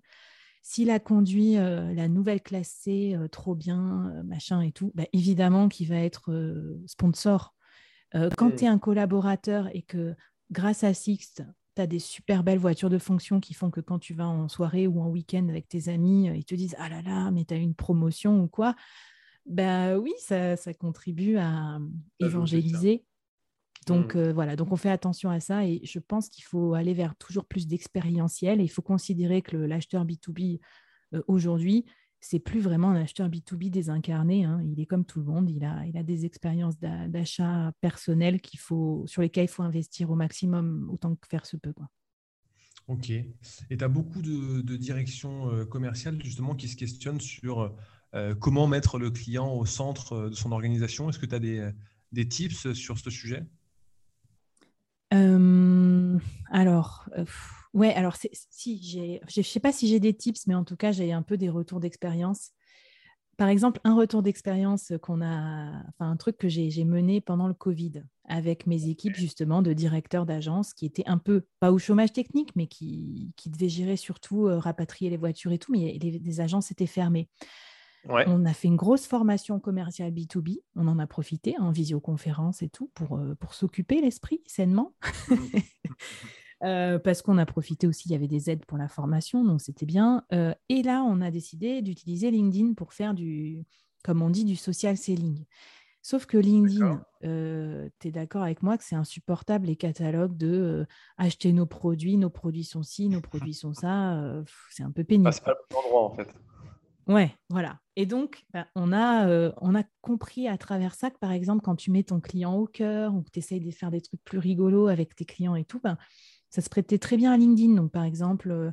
s'il a conduit la nouvelle classe C trop bien, machin et tout, bah, évidemment qu'il va être sponsor. quand tu es un collaborateur et que grâce à Sixt, tu as des super belles voitures de fonction qui font que quand tu vas en soirée ou en week-end avec tes amis, ils te disent Ah là là, mais tu as une promotion ou quoi? Ben oui, ça, contribue à évangéliser. Donc mmh. voilà, donc on fait attention à ça et je pense qu'il faut aller vers toujours plus d'expérientiel et il faut considérer que l'acheteur B2B aujourd'hui, c'est plus vraiment un acheteur B2B désincarné. Hein. Il est comme tout le monde, il a, il a des expériences d'achat personnel qu'il faut, sur lesquelles il faut investir au maximum autant que faire se peut. Quoi. Ok. Et tu as beaucoup de, de directions commerciales justement qui se questionnent sur euh, comment mettre le client au centre euh, de son organisation Est-ce que tu as des, des, tips sur ce sujet? Euh, Alors, ouais, alors si j'ai, je ne sais pas si j'ai des tips, mais en tout cas, j'ai un peu des retours d'expérience. Par exemple, un retour d'expérience qu'on a, enfin un truc que j'ai mené pendant le Covid avec mes équipes justement de directeurs d'agence qui étaient un peu, pas au chômage technique, mais qui, qui devaient gérer surtout rapatrier les voitures et tout, mais les, les agences étaient fermées. On a fait une grosse formation commerciale B2B. On en a profité en visioconférence et tout pour, euh, pour s'occuper l'esprit sainement. Euh, parce qu'on a profité aussi, il y avait des aides pour la formation, donc c'était bien. Euh, et là, on a décidé d'utiliser LinkedIn pour faire du, comme on dit, du social selling. Sauf que LinkedIn, tu es d'accord avec moi que c'est insupportable les catalogues de acheter nos produits, nos produits sont ci, nos produits sont ça. c'est un peu pénible. c'est pas le bon endroit en fait. Ouais, voilà. Et donc, bah, on, a, euh, on a compris à travers ça que, par exemple, quand tu mets ton client au cœur ou que tu essayes de faire des trucs plus rigolos avec tes clients et tout, bah, ça se prêtait très bien à LinkedIn. Donc, par exemple, euh,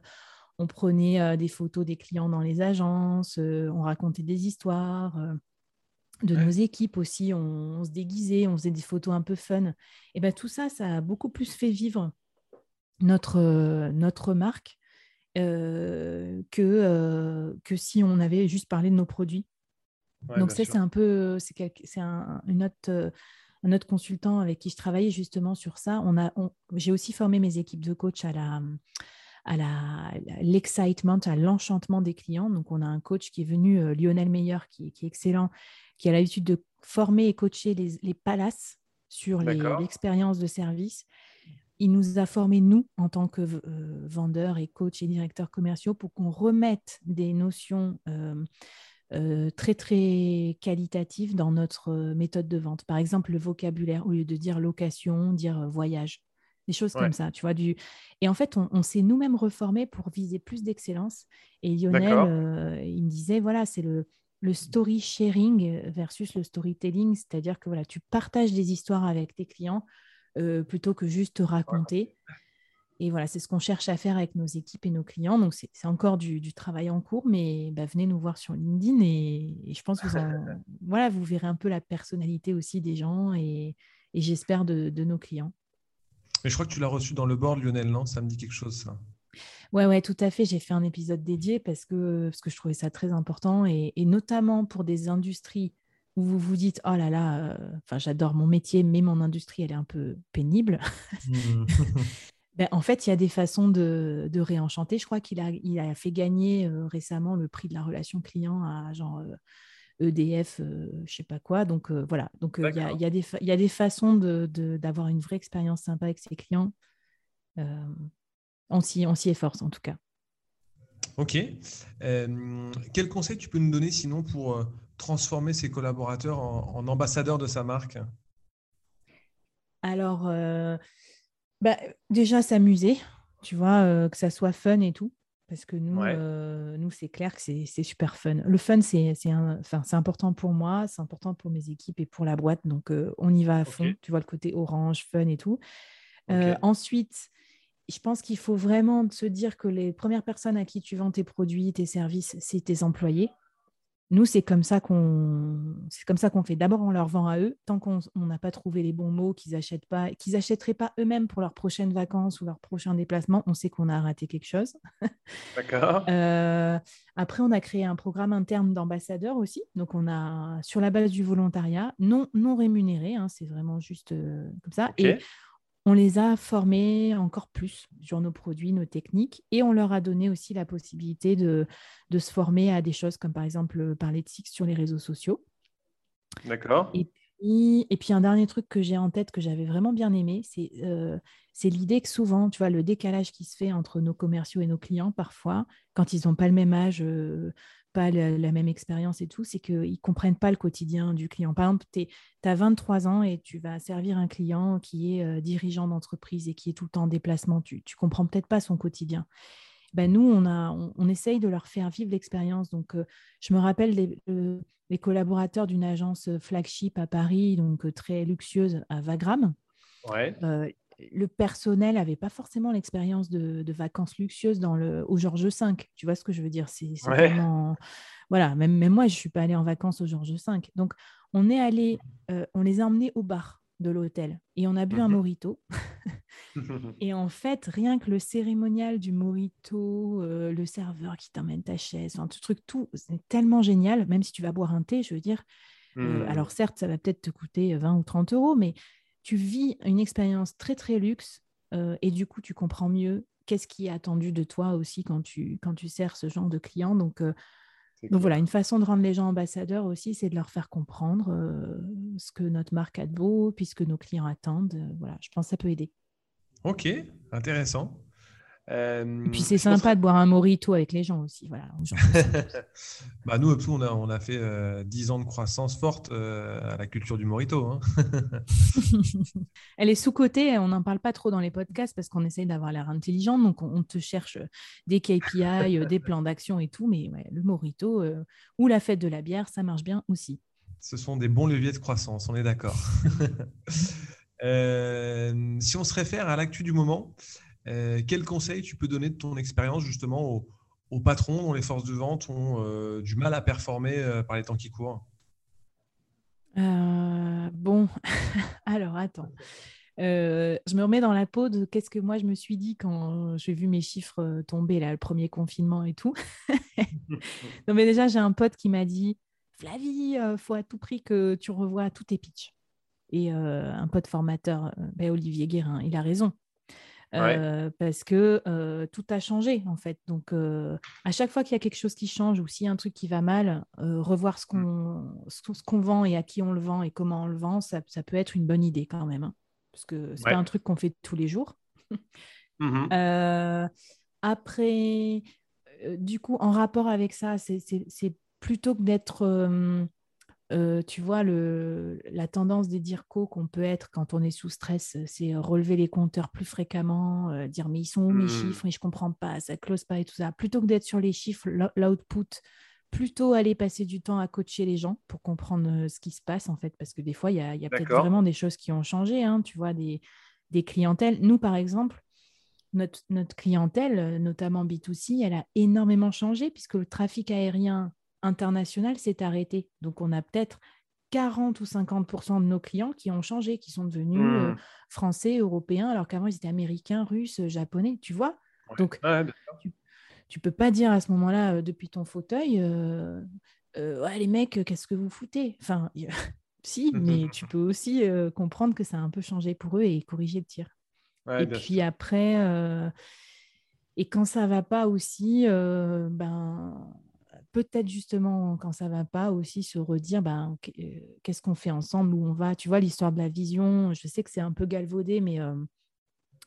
on prenait euh, des photos des clients dans les agences, on racontait des histoires. de nos équipes aussi, on, se déguisait, on faisait des photos un peu fun. Et ben tout ça, ça a beaucoup plus fait vivre notre, notre marque euh, que, euh, que si on avait juste parlé de nos produits. Donc ça, c'est un peu, c'est un, une autre, euh, un autre consultant avec qui je travaillais justement sur ça. On a, j'ai aussi formé mes équipes de coach à la à l'excitement, à l'enchantement des clients. Donc, on a un coach qui est venu, Lionel Meyer, qui, qui, est excellent, qui a l'habitude de former et coacher les, les palaces sur l'expérience de service il nous a formés, nous, en tant que euh, vendeurs et coachs et directeurs commerciaux, pour qu'on remette des notions euh, euh, très, très qualitatives dans notre méthode de vente. Par exemple, le vocabulaire, au lieu de dire location, dire voyage. Des choses comme ça, tu vois. Du... Et en fait, on, s'est nous-mêmes reformés pour viser plus d'excellence. Et Lionel, il me disait, voilà, c'est le, le story sharing versus le storytelling, c'est-à-dire que voilà, tu partages des histoires avec tes clients euh, plutôt que juste raconter. Et voilà, c'est ce qu'on cherche à faire avec nos équipes et nos clients. Donc, c'est encore du, travail en cours, mais bah, venez nous voir sur LinkedIn et, je pense que vous, voilà, vous verrez un peu la personnalité aussi des gens et, j'espère de, nos clients. Mais je crois que tu l'as reçu dans le board, Lionel, non? Ça me dit quelque chose, ça. Ouais, ouais, tout à fait. J'ai fait un épisode dédié parce que, parce que je trouvais ça très important et, et notamment pour des industries où vous vous dites oh là là, euh, enfin j'adore mon métier, mais mon industrie elle est un peu pénible. Ben, en fait, il y a des façons de, de réenchanter. Je crois qu'il a, il a fait gagner euh, récemment le prix de la relation client à genre EDF, euh, e je sais pas quoi. Donc voilà. Donc il y a, y, a des y a des façons de, d'avoir une vraie expérience sympa avec ses clients. on s'y, efforce en tout cas. Ok. quel conseil tu peux nous donner sinon pour transformer ses collaborateurs en, ambassadeurs de sa marque? Alors, euh, bah, déjà s'amuser, tu vois, euh, que ça soit fun et tout. Parce que nous, euh, nous c'est clair que c'est super fun. Le fun, c'est important pour moi, c'est important pour mes équipes et pour la boîte. Donc, on y va à fond. Tu vois, le côté orange, fun et tout. ensuite, je pense qu'il faut vraiment se dire que les premières personnes à qui tu vends tes produits, tes services, c'est tes employés. Nous, c'est comme ça qu'on c'est comme ça qu'on fait. D'abord, on leur vend à eux. Tant qu'on n'a pas trouvé les bons mots, qu'ils achètent pas, qu'ils achèteraient pas eux-mêmes pour leurs prochaines vacances ou leurs prochains déplacements, on sait qu'on a raté quelque chose. D'accord. Euh, après, on a créé un programme interne d'ambassadeurs aussi. Donc, on a sur la base du volontariat, non non rémunéré. Hein, c'est vraiment juste euh, comme ça. Et on les a formés encore plus sur nos produits, nos techniques, et on leur a donné aussi la possibilité de, se former à des choses comme par exemple parler de Six sur les réseaux sociaux. D'accord. Et puis, et puis un dernier truc que j'ai en tête que j'avais vraiment bien aimé, c'est euh, l'idée que souvent, tu vois, le décalage qui se fait entre nos commerciaux et nos clients parfois, quand ils n'ont pas le même âge, euh, pas la, même expérience et tout, c'est qu'ils ne comprennent pas le quotidien du client. Par exemple, tu as 23 ans et tu vas servir un client qui est euh, dirigeant d'entreprise et qui est tout le temps en déplacement. Tu ne comprends peut-être pas son quotidien. Ben, nous, on, a, on, essaye de leur faire vivre l'expérience. Donc, euh, je me rappelle des, les collaborateurs d'une agence flagship à Paris, donc euh, très luxueuse à Vagram. Ouais le personnel n'avait pas forcément l'expérience de, vacances luxueuses dans le, au Georges V. Tu vois ce que je veux dire? C'est vraiment... Voilà, même, même, moi, je ne suis pas allée en vacances au Georges V. Donc, on est allé, euh, on les a emmenés au bar de l'hôtel et on a bu un mhm. morito. et en fait, rien que le cérémonial du morito, euh, le serveur qui t'emmène ta chaise, enfin, tout truc, tout, c'est tellement génial, même si tu vas boire un thé, je veux dire. Euh, hmm. alors certes, ça va peut-être te coûter 20 ou 30 euros, mais tu vis une expérience très très luxe euh, et du coup tu comprends mieux qu'est-ce qui est attendu de toi aussi quand tu, quand tu sers ce genre de client. Donc, euh, donc voilà, une façon de rendre les gens ambassadeurs aussi, c'est de leur faire comprendre euh, ce que notre marque a de beau, puisque nos clients attendent. voilà, je pense que ça peut aider. Ok, intéressant. Et puis c'est sympa de boire un morito avec les gens aussi. Voilà, bah nous, on a, on a fait euh, 10 ans de croissance forte euh, à la culture du morito. Hein. Elle est sous-cotée, on n'en parle pas trop dans les podcasts parce qu'on essaye d'avoir l'air intelligent. Donc on, te cherche des KPI, euh, des plans d'action et tout. Mais ouais, le morito euh, ou la fête de la bière, ça marche bien aussi. Ce sont des bons leviers de croissance, on est d'accord. si on se réfère à l'actu du moment, euh, quel conseil tu peux donner de ton expérience justement aux, patrons dont les forces de vente ont euh, du mal à performer euh, par les temps qui courent? Bon, alors attends. je me remets dans la peau de qu'est-ce que moi je me suis dit quand j'ai vu mes chiffres tomber, le premier confinement et tout. non, mais déjà, j'ai un pote qui m'a dit Flavie, faut à tout prix que tu revoies tous tes pitchs. Et un pote formateur, ben, Olivier Guérin, il a raison. Euh, parce que euh, tout a changé en fait. Donc euh, à chaque fois qu'il y a quelque chose qui change ou s'il y a un truc qui va mal, revoir ce mmh. qu'on ce qu'on vend et à qui on le vend et comment on le vend, ça, ça peut être une bonne idée quand même. Hein. parce que c'est pas un truc qu'on fait tous les jours. Mmh après, du coup, en rapport avec ça, c'est plutôt que d'être euh, tu vois, le, la tendance des DIRCO qu'on peut être quand on est sous stress, euh, c'est relever les compteurs plus fréquemment, euh, dire mais ils sont où mes mmh. chiffres, mais je comprends pas, ça close pas et tout ça. Plutôt que d'être sur les chiffres, l'output, plutôt aller passer du temps à coacher les gens pour comprendre ce qui se passe en fait, parce que des fois, il y a, y a peut-être vraiment des choses qui ont changé, hein, tu vois, des, des clientèles. Nous, par exemple, notre, notre clientèle, notamment B2C, elle a énormément changé puisque le trafic aérien international s'est arrêté. Donc, on a peut-être 40 ou 50% de nos clients qui ont changé, qui sont devenus euh, mmh. français, européens, alors qu'avant, ils étaient américains, russes, japonais, tu vois? Donc, tu, ne peux pas dire à ce moment-là, euh, depuis ton fauteuil, euh, ouais, les mecs, qu'est-ce que vous foutez? Enfin, si, mais tu peux aussi comprendre que ça a un peu changé pour eux et corriger le tir. et puis après, et quand ça va pas aussi, ben peut-être justement quand ça va pas aussi se redire ben, euh, qu'est-ce qu'on fait ensemble, où on va. Tu vois, l'histoire de la vision, je sais que c'est un peu galvaudé, mais, euh,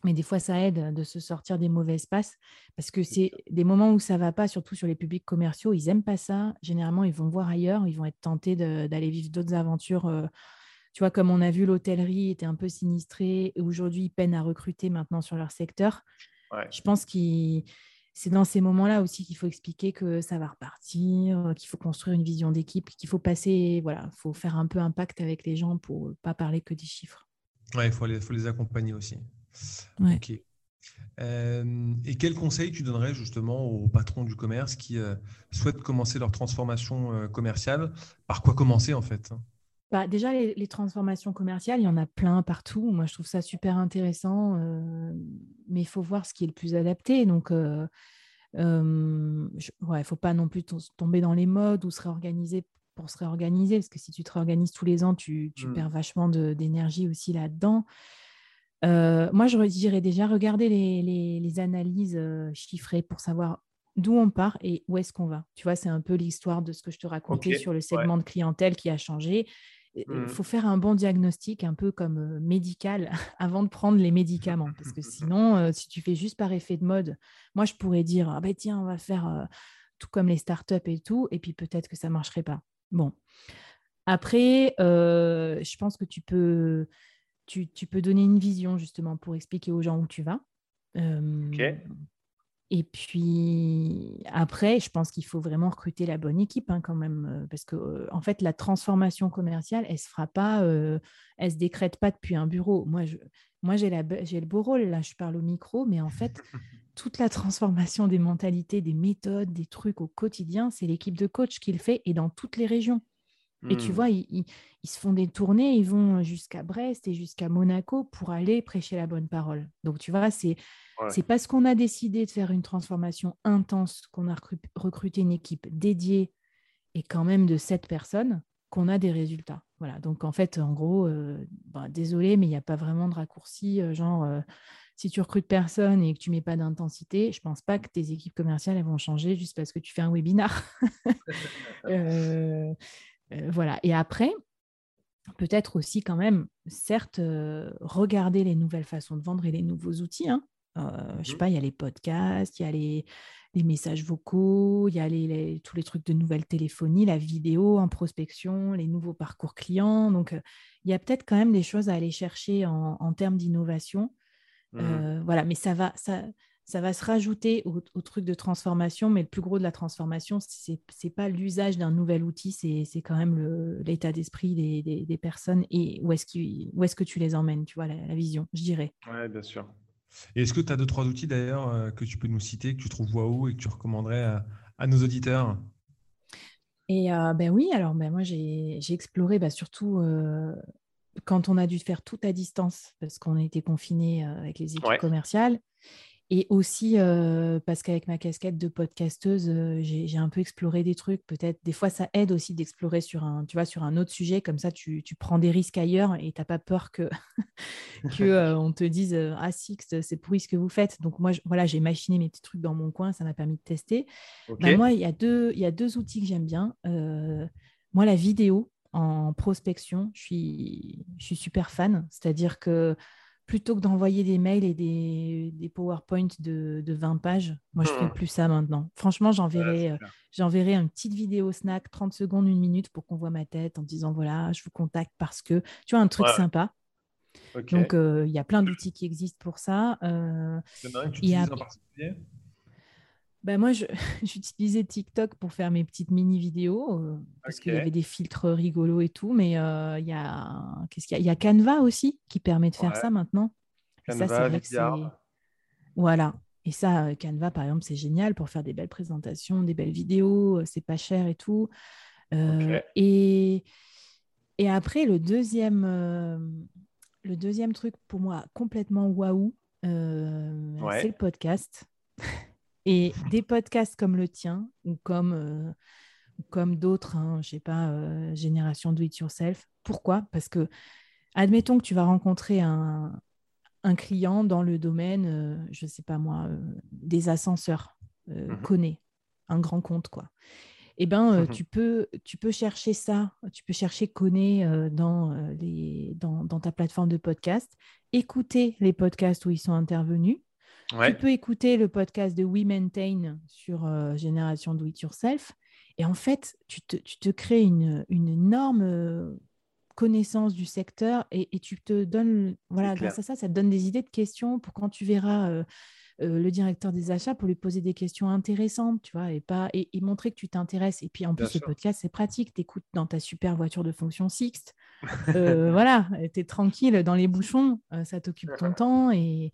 mais des fois ça aide de se sortir des mauvais espaces parce que c'est des moments où ça va pas, surtout sur les publics commerciaux, ils aiment pas ça. Généralement, ils vont voir ailleurs, ils vont être tentés d'aller vivre d'autres aventures. Euh, tu vois, comme on a vu, l'hôtellerie était un peu sinistrée et aujourd'hui, ils peinent à recruter maintenant sur leur secteur. Je pense qu'ils c'est dans ces moments-là aussi qu'il faut expliquer que ça va repartir, qu'il faut construire une vision d'équipe, qu'il faut passer, voilà, faut faire un peu un pacte avec les gens pour pas parler que des chiffres. Ouais, il faut les, faut les accompagner aussi. Ok. et quel conseil tu donnerais justement aux patrons du commerce qui souhaitent commencer leur transformation commerciale? Par quoi commencer en fait bah, déjà, les, transformations commerciales, il y en a plein partout. Moi, je trouve ça super intéressant, mais il faut voir ce qui est le plus adapté. Donc, il ne faut pas non plus tomber dans les modes ou se réorganiser pour se réorganiser, parce que si tu te réorganises tous les ans, tu, mmh. perds vachement d'énergie aussi là-dedans. moi, je dirais déjà regarder les, analyses chiffrées pour savoir d'où on part et où est-ce qu'on va. Tu vois, c'est un peu l'histoire de ce que je te racontais sur le segment de clientèle qui a changé. Il mmh. faut faire un bon diagnostic, un peu comme médical, avant de prendre les médicaments. Parce que sinon, si tu fais juste par effet de mode, moi, je pourrais dire, ah ben tiens, on va faire tout comme les startups et tout, et puis peut-être que ça ne marcherait pas. Bon. Après, je pense que tu peux, tu, peux donner une vision justement pour expliquer aux gens où tu vas. Et puis après, je pense qu'il faut vraiment recruter la bonne équipe hein, quand même, euh, parce que euh, en fait, la transformation commerciale, elle se fera pas, euh, elle se décrète pas depuis un bureau. Moi, je, moi j'ai, j'ai le beau rôle là, je parle au micro, mais en fait, toute la transformation des mentalités, des méthodes, des trucs au quotidien, c'est l'équipe de coach qui le fait et dans toutes les régions. Et tu mmh. vois, ils, ils, se font des tournées, ils vont jusqu'à Brest et jusqu'à Monaco pour aller prêcher la bonne parole. Donc, tu vois, c'est c'est parce qu'on a décidé de faire une transformation intense qu'on a recruté une équipe dédiée et quand même de sept personnes qu'on a des résultats. Voilà. Donc en fait, en gros, euh, bah, désolé, mais il n'y a pas vraiment de raccourci. Euh, genre, euh, si tu recrutes personne et que tu mets pas d'intensité, je pense pas que tes équipes commerciales vont changer juste parce que tu fais un webinar. voilà. Et après, peut-être aussi quand même, certes, regarder les nouvelles façons de vendre et les nouveaux outils. Hein. Euh, je sais mmh pas, il y a les podcasts, il y a les, messages vocaux, il y a les, tous les trucs de nouvelle téléphonie, la vidéo en prospection, les nouveaux parcours clients. Donc, euh, il y a peut-être quand même des choses à aller chercher en, termes d'innovation. Mmh euh, voilà, mais ça va, ça, ça va se rajouter au, truc de transformation, mais le plus gros de la transformation, ce n'est pas l'usage d'un nouvel outil, c'est quand même l'état d'esprit des, des, personnes et où est-ce est que tu les emmènes, tu vois, la, la vision, je dirais. Oui, bien sûr. Et est-ce que tu as deux, trois outils d'ailleurs euh, que tu peux nous citer, que tu trouves waouh et que tu recommanderais à, nos auditeurs? Et euh, ben oui, alors ben moi j'ai exploré bah, surtout euh, quand on a dû faire tout à distance parce qu'on a été confinés avec les équipes commerciales. Et aussi parce qu'avec ma casquette de podcasteuse, j'ai un peu exploré des trucs. Peut-être des fois, ça aide aussi d'explorer sur un, tu vois, sur un autre sujet. Comme ça, tu, tu prends des risques ailleurs et tu n'as pas peur que, que on te dise Ah, Six, c'est pourri ce que vous faites. Donc, moi, voilà, j'ai machiné mes petits trucs dans mon coin. Ça m'a permis de tester. Bah, moi, il y, a deux, y a deux outils que j'aime bien. moi, la vidéo en prospection, je suis, je suis super fan. C'est-à-dire que plutôt que d'envoyer des mails et des, des PowerPoint de, de, 20 pages, moi, je ne fais mmh. plus ça maintenant. Franchement, j'enverrai euh, j'enverrai une petite vidéo snack, 30 secondes, une minute, pour qu'on voit ma tête en disant, voilà, je vous contacte parce que, tu vois, un truc sympa. Donc, euh, il y a plein d'outils qui existent pour ça. Euh, il y en a un que tu utilises en particulier bah, moi, j'utilisais TikTok pour faire mes petites mini-vidéos euh, parce qu'il y avait des filtres rigolos et tout. Mais euh, il y, a, qu'est-ce qu'il y, a, y a Canva aussi qui permet de faire ça maintenant. Canva, ça, c'est vrai Voilà. Et ça, euh, Canva, par exemple, c'est génial pour faire des belles présentations, des belles vidéos. C'est pas cher et tout. et, et après, le deuxième, le deuxième truc pour moi complètement waouh, c'est le podcast. Et des podcasts comme le tien ou comme, euh, comme d'autres, hein, je sais pas, euh, Génération Do It Yourself. Pourquoi? Parce que, admettons que tu vas rencontrer un, un client dans le domaine, euh, je ne sais pas moi, des ascenseurs, mmh connaît, un grand compte, quoi. Eh ben, mmh tu, peux, tu peux chercher ça, tu peux chercher connaît dans, les, dans, dans ta plateforme de podcast, écouter les podcasts où ils sont intervenus, tu peux écouter le podcast de We Maintain sur euh, Génération Do It Yourself. Et en fait, tu te, tu te crées une, une énorme euh, connaissance du secteur et, et, tu te donnes, voilà, grâce à ça, ça te donne des idées de questions pour quand tu verras euh, le directeur des achats, pour lui poser des questions intéressantes, tu vois, et, pas, et, montrer que tu t'intéresses. Et puis en plus, le podcast, c'est pratique. Tu écoutes dans ta super voiture de fonction Sixte. voilà, tu es tranquille dans les bouchons, ça t'occupe ton temps et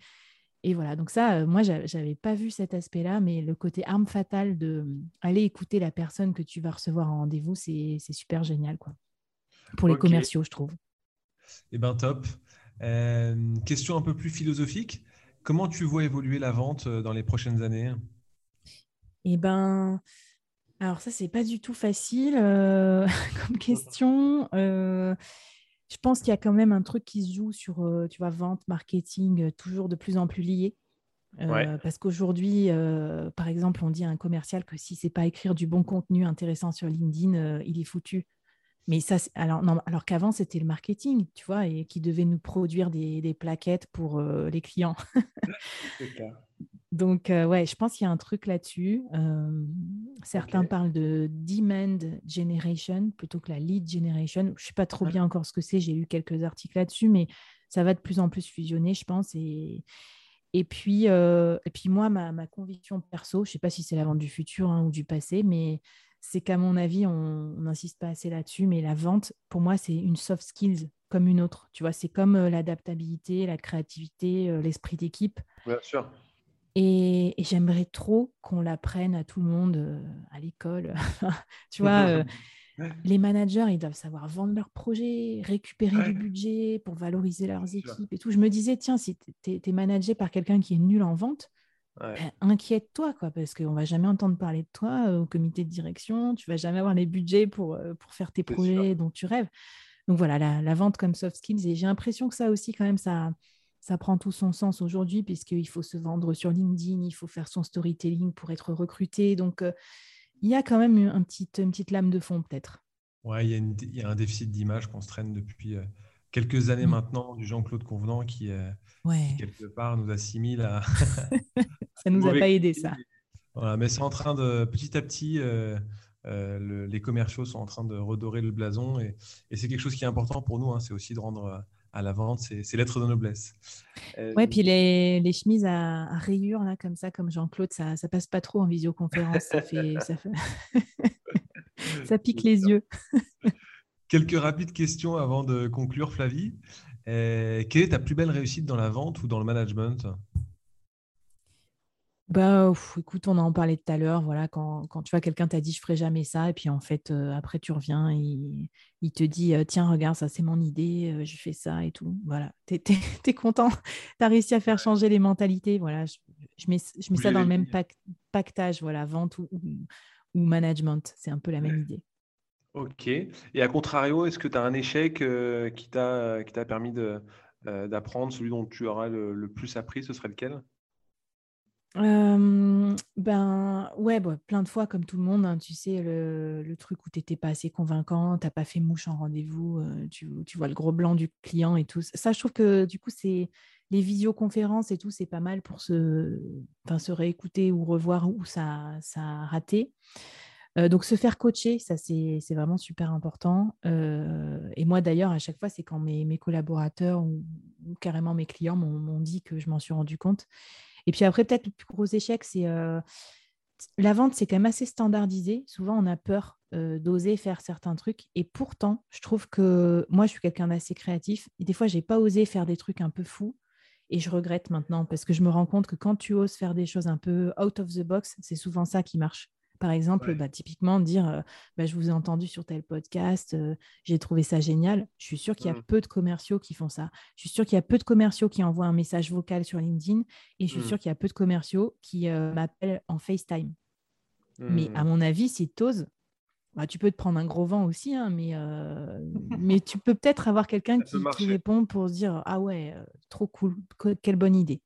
et voilà, donc ça, moi, je n'avais pas vu cet aspect-là, mais le côté arme fatale de aller écouter la personne que tu vas recevoir en rendez-vous, c'est super génial, quoi. Pour les commerciaux, je trouve. Eh bien, top. question un peu plus philosophique. Comment tu vois évoluer la vente dans les prochaines années? Eh ben, alors ça, c'est pas du tout facile euh, comme question. Euh, je pense qu'il y a quand même un truc qui se joue sur, euh, tu vois, vente, marketing, toujours de plus en plus lié. Parce qu'aujourd'hui, par exemple, on dit à un commercial que si c'est pas écrire du bon contenu intéressant sur LinkedIn, il est foutu. Mais ça, alors, alors qu'avant, c'était le marketing, tu vois, et qui devait nous produire des, des plaquettes pour les clients. Donc, euh, ouais, je pense qu'il y a un truc là-dessus. Euh, certains parlent de demand generation plutôt que la lead generation. Je ne sais pas trop bien encore ce que c'est. J'ai lu quelques articles là-dessus, mais ça va de plus en plus fusionner, je pense. Et, et, puis, euh, et puis, moi, ma, ma, conviction perso, je ne sais pas si c'est la vente du futur hein, ou du passé, mais c'est qu'à mon avis, on n'insiste pas assez là-dessus. Mais la vente, pour moi, c'est une soft skills comme une autre. Tu vois, c'est comme l'adaptabilité, la créativité, l'esprit d'équipe. Bien sûr. Et, j'aimerais trop qu'on l'apprenne à tout le monde euh, à l'école. tu vois, euh, les managers, ils doivent savoir vendre leurs projets, récupérer du budget pour valoriser leurs équipes et tout. Je me disais, tiens, si tu es, managé par quelqu'un qui est nul en vente, ben, inquiète-toi, quoi, parce qu'on va jamais entendre parler de toi euh, au comité de direction, tu vas jamais avoir les budgets pour, pour faire tes projets dont tu rêves. Donc voilà, la, la, vente comme soft skills. Et j'ai l'impression que ça aussi, quand même, ça, ça prend tout son sens aujourd'hui puisqu'il faut se vendre sur LinkedIn, il faut faire son storytelling pour être recruté. Donc, euh, il y a quand même une petite lame de fond peut-être. Ouais, il y, a un déficit d'image qu'on se traîne depuis euh, quelques années maintenant du Jean-Claude Convenant qui, euh, quelque part, nous assimile à. ça nous a pas aidé, ça. Voilà, mais c'est en train de, petit à petit, les commerciaux sont en train de redorer le blason et, c'est quelque chose qui est important pour nous. Hein, c'est aussi de rendre à la vente, c'est l'être de noblesse. Euh, ouais, puis les, les, chemises à, rayures, là, comme ça, comme Jean-Claude, ça, ça passe pas trop en visioconférence. ça, fait, ça, fait... ça pique les yeux. Quelques rapides questions avant de conclure, Flavie. Euh, quelle est ta plus belle réussite dans la vente ou dans le management? Bah, écoute, on en parlait tout à l'heure. Voilà, quand, quand tu vois quelqu'un t'a dit je ferai jamais ça, et puis en fait, euh, après tu reviens, et il te dit tiens, regarde, ça c'est mon idée, euh, je fais ça et tout. Voilà, tu es, content, tu as réussi à faire changer les mentalités. Voilà, je, mets, je mets ça dans le même pactage, voilà, vente ou, ou, management, c'est un peu la même idée. Ok. Et à contrario, est-ce que tu as un échec qui t'a permis d'apprendre, celui dont tu auras le plus appris, ce serait lequel? Ben ouais, bah, plein de fois, comme tout le monde, hein, tu sais, le, truc où tu n'étais pas assez convaincant, tu n'as pas fait mouche en rendez-vous, tu, vois le gros blanc du client et tout. Ça, je trouve que du coup, c'est les visioconférences et tout, c'est pas mal pour se, se réécouter ou revoir où ça, ça a raté. donc, se faire coacher, ça, c'est vraiment super important. et moi, d'ailleurs, à chaque fois, c'est quand mes, mes collaborateurs ou, ou, carrément mes clients m'ont dit que je m'en suis rendu compte. Et puis après, peut-être le plus gros échec, c'est euh, la vente, c'est quand même assez standardisé. Souvent, on a peur euh, d'oser faire certains trucs. Et pourtant, je trouve que moi, je suis quelqu'un d'assez créatif. Et des fois, je n'ai pas osé faire des trucs un peu fous. Et je regrette maintenant parce que je me rends compte que quand tu oses faire des choses un peu out of the box, c'est souvent ça qui marche. Par exemple, bah, typiquement, dire euh, bah, Je vous ai entendu sur tel podcast, euh, j'ai trouvé ça génial. Je suis sûre qu'il y a mmh. peu de commerciaux qui font ça. Je suis sûre qu'il y a peu de commerciaux qui envoient un message vocal sur LinkedIn et je suis mmh. sûre qu'il y a peu de commerciaux qui euh, m'appellent en FaceTime. Mais à mmh. mon avis, si tu oses, bah, tu peux te prendre un gros vent aussi, hein, mais, mais tu peux peut-être avoir quelqu'un qui, qui, répond pour se dire Ah ouais, trop cool, quelle bonne idée.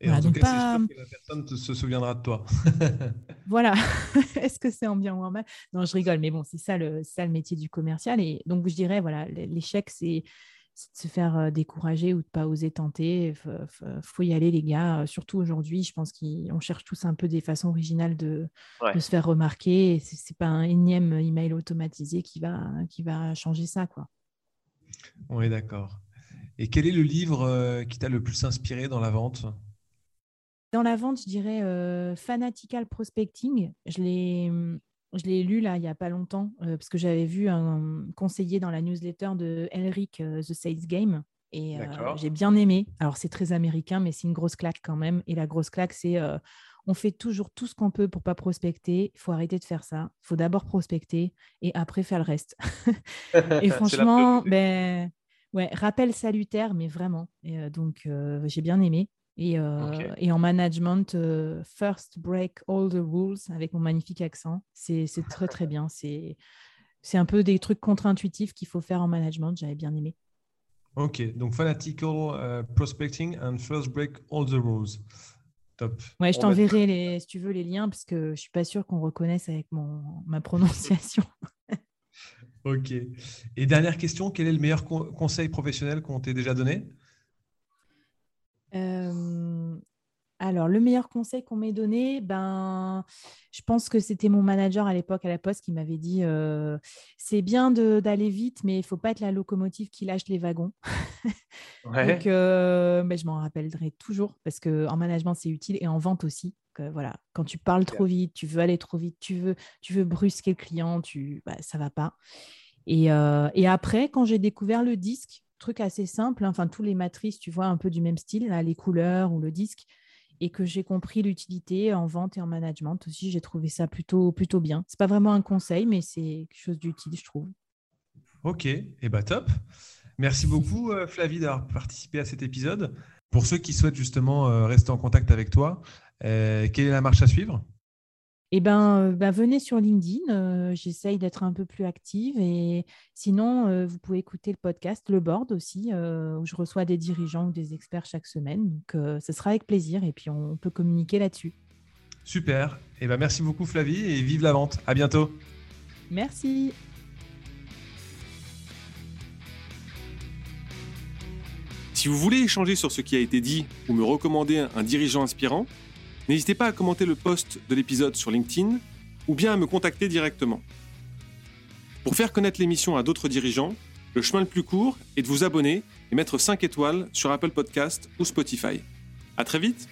Et en tout cas, c'est sûr que la personne se souviendra de toi. voilà. Est-ce que c'est en bien ou en mal Non, je rigole, mais bon, c'est ça le, ça le métier du commercial. Et donc, je dirais, voilà, l'échec, c'est de se faire euh, décourager ou de pas oser tenter. Il faut y aller, les gars. Euh, surtout aujourd'hui, je pense qu'on cherche tous un peu des façons originales de, de se faire remarquer. Ce n'est pas un énième email automatisé qui va, qui va changer ça. Quoi. On est d'accord. Et quel est le livre euh, qui t'a le plus inspiré dans la vente? Dans la vente, je dirais euh, Fanatical Prospecting. Je l'ai, je l'ai lu là il n'y a pas longtemps euh, parce que j'avais vu un conseiller dans la newsletter de Elric, euh, The Sales Game. Et j'ai bien aimé. Alors, c'est très américain, mais c'est une grosse claque quand même. Et la grosse claque, c'est on fait toujours tout ce qu'on peut pour pas prospecter. Il faut arrêter de faire ça. Il faut d'abord prospecter et après faire le reste. et franchement, ben, ouais, rappel salutaire, mais vraiment. Et, donc, j'ai bien aimé. Et, et, en management, first break all the rules avec mon magnifique accent. C'est très, très bien. C'est un peu des trucs contre-intuitifs qu'il faut faire en management. J'avais bien aimé. Ok, donc fanatical prospecting and first break all the rules. Top. Ouais, je t'enverrai les, si tu veux les liens parce que je suis pas sûr qu'on reconnaisse avec mon, ma prononciation. ok. Et dernière question, quel est le meilleur conseil professionnel qu'on t'ait déjà donné? Euh, alors, le meilleur conseil qu'on m'ait donné, ben, je pense que c'était mon manager à l'époque à la Poste qui m'avait dit euh, c'est bien d'aller vite, mais il faut pas être la locomotive qui lâche les wagons. Donc, euh, ben, je m'en rappellerai toujours parce qu'en management, c'est utile et en vente aussi. voilà, quand tu parles trop vite, tu veux aller trop vite, tu veux, tu veux brusquer le client, tu, bah, ça va pas. Et, euh, et après, quand j'ai découvert le disque, truc assez simple, hein, enfin tous les matrices, tu vois, un peu du même style, les couleurs ou le disque et que j'ai compris l'utilité en vente et en management aussi. J'ai trouvé ça plutôt, plutôt bien. C'est pas vraiment un conseil, mais c'est quelque chose d'utile, je trouve. Ok, et eh ben top. Merci beaucoup, euh, Flavie, d'avoir participé à cet épisode. Pour ceux qui souhaitent justement euh, rester en contact avec toi, euh, quelle est la marche à suivre? Eh ben, euh, bah, venez sur LinkedIn. Euh, j'essaye d'être un peu plus active. Et sinon, euh, vous pouvez écouter le podcast Le Board aussi, où je reçois des dirigeants ou des experts chaque semaine. Donc, ce sera avec plaisir. Et puis, on peut communiquer là-dessus. Super. Eh ben, merci beaucoup, Flavie, et vive la vente. À bientôt. Merci. Si vous voulez échanger sur ce qui a été dit ou me recommander un dirigeant inspirant, N'hésitez pas à commenter le post de l'épisode sur LinkedIn ou bien à me contacter directement. Pour faire connaître l'émission à d'autres dirigeants, le chemin le plus court est de vous abonner et mettre 5 étoiles sur Apple Podcast ou Spotify. À très vite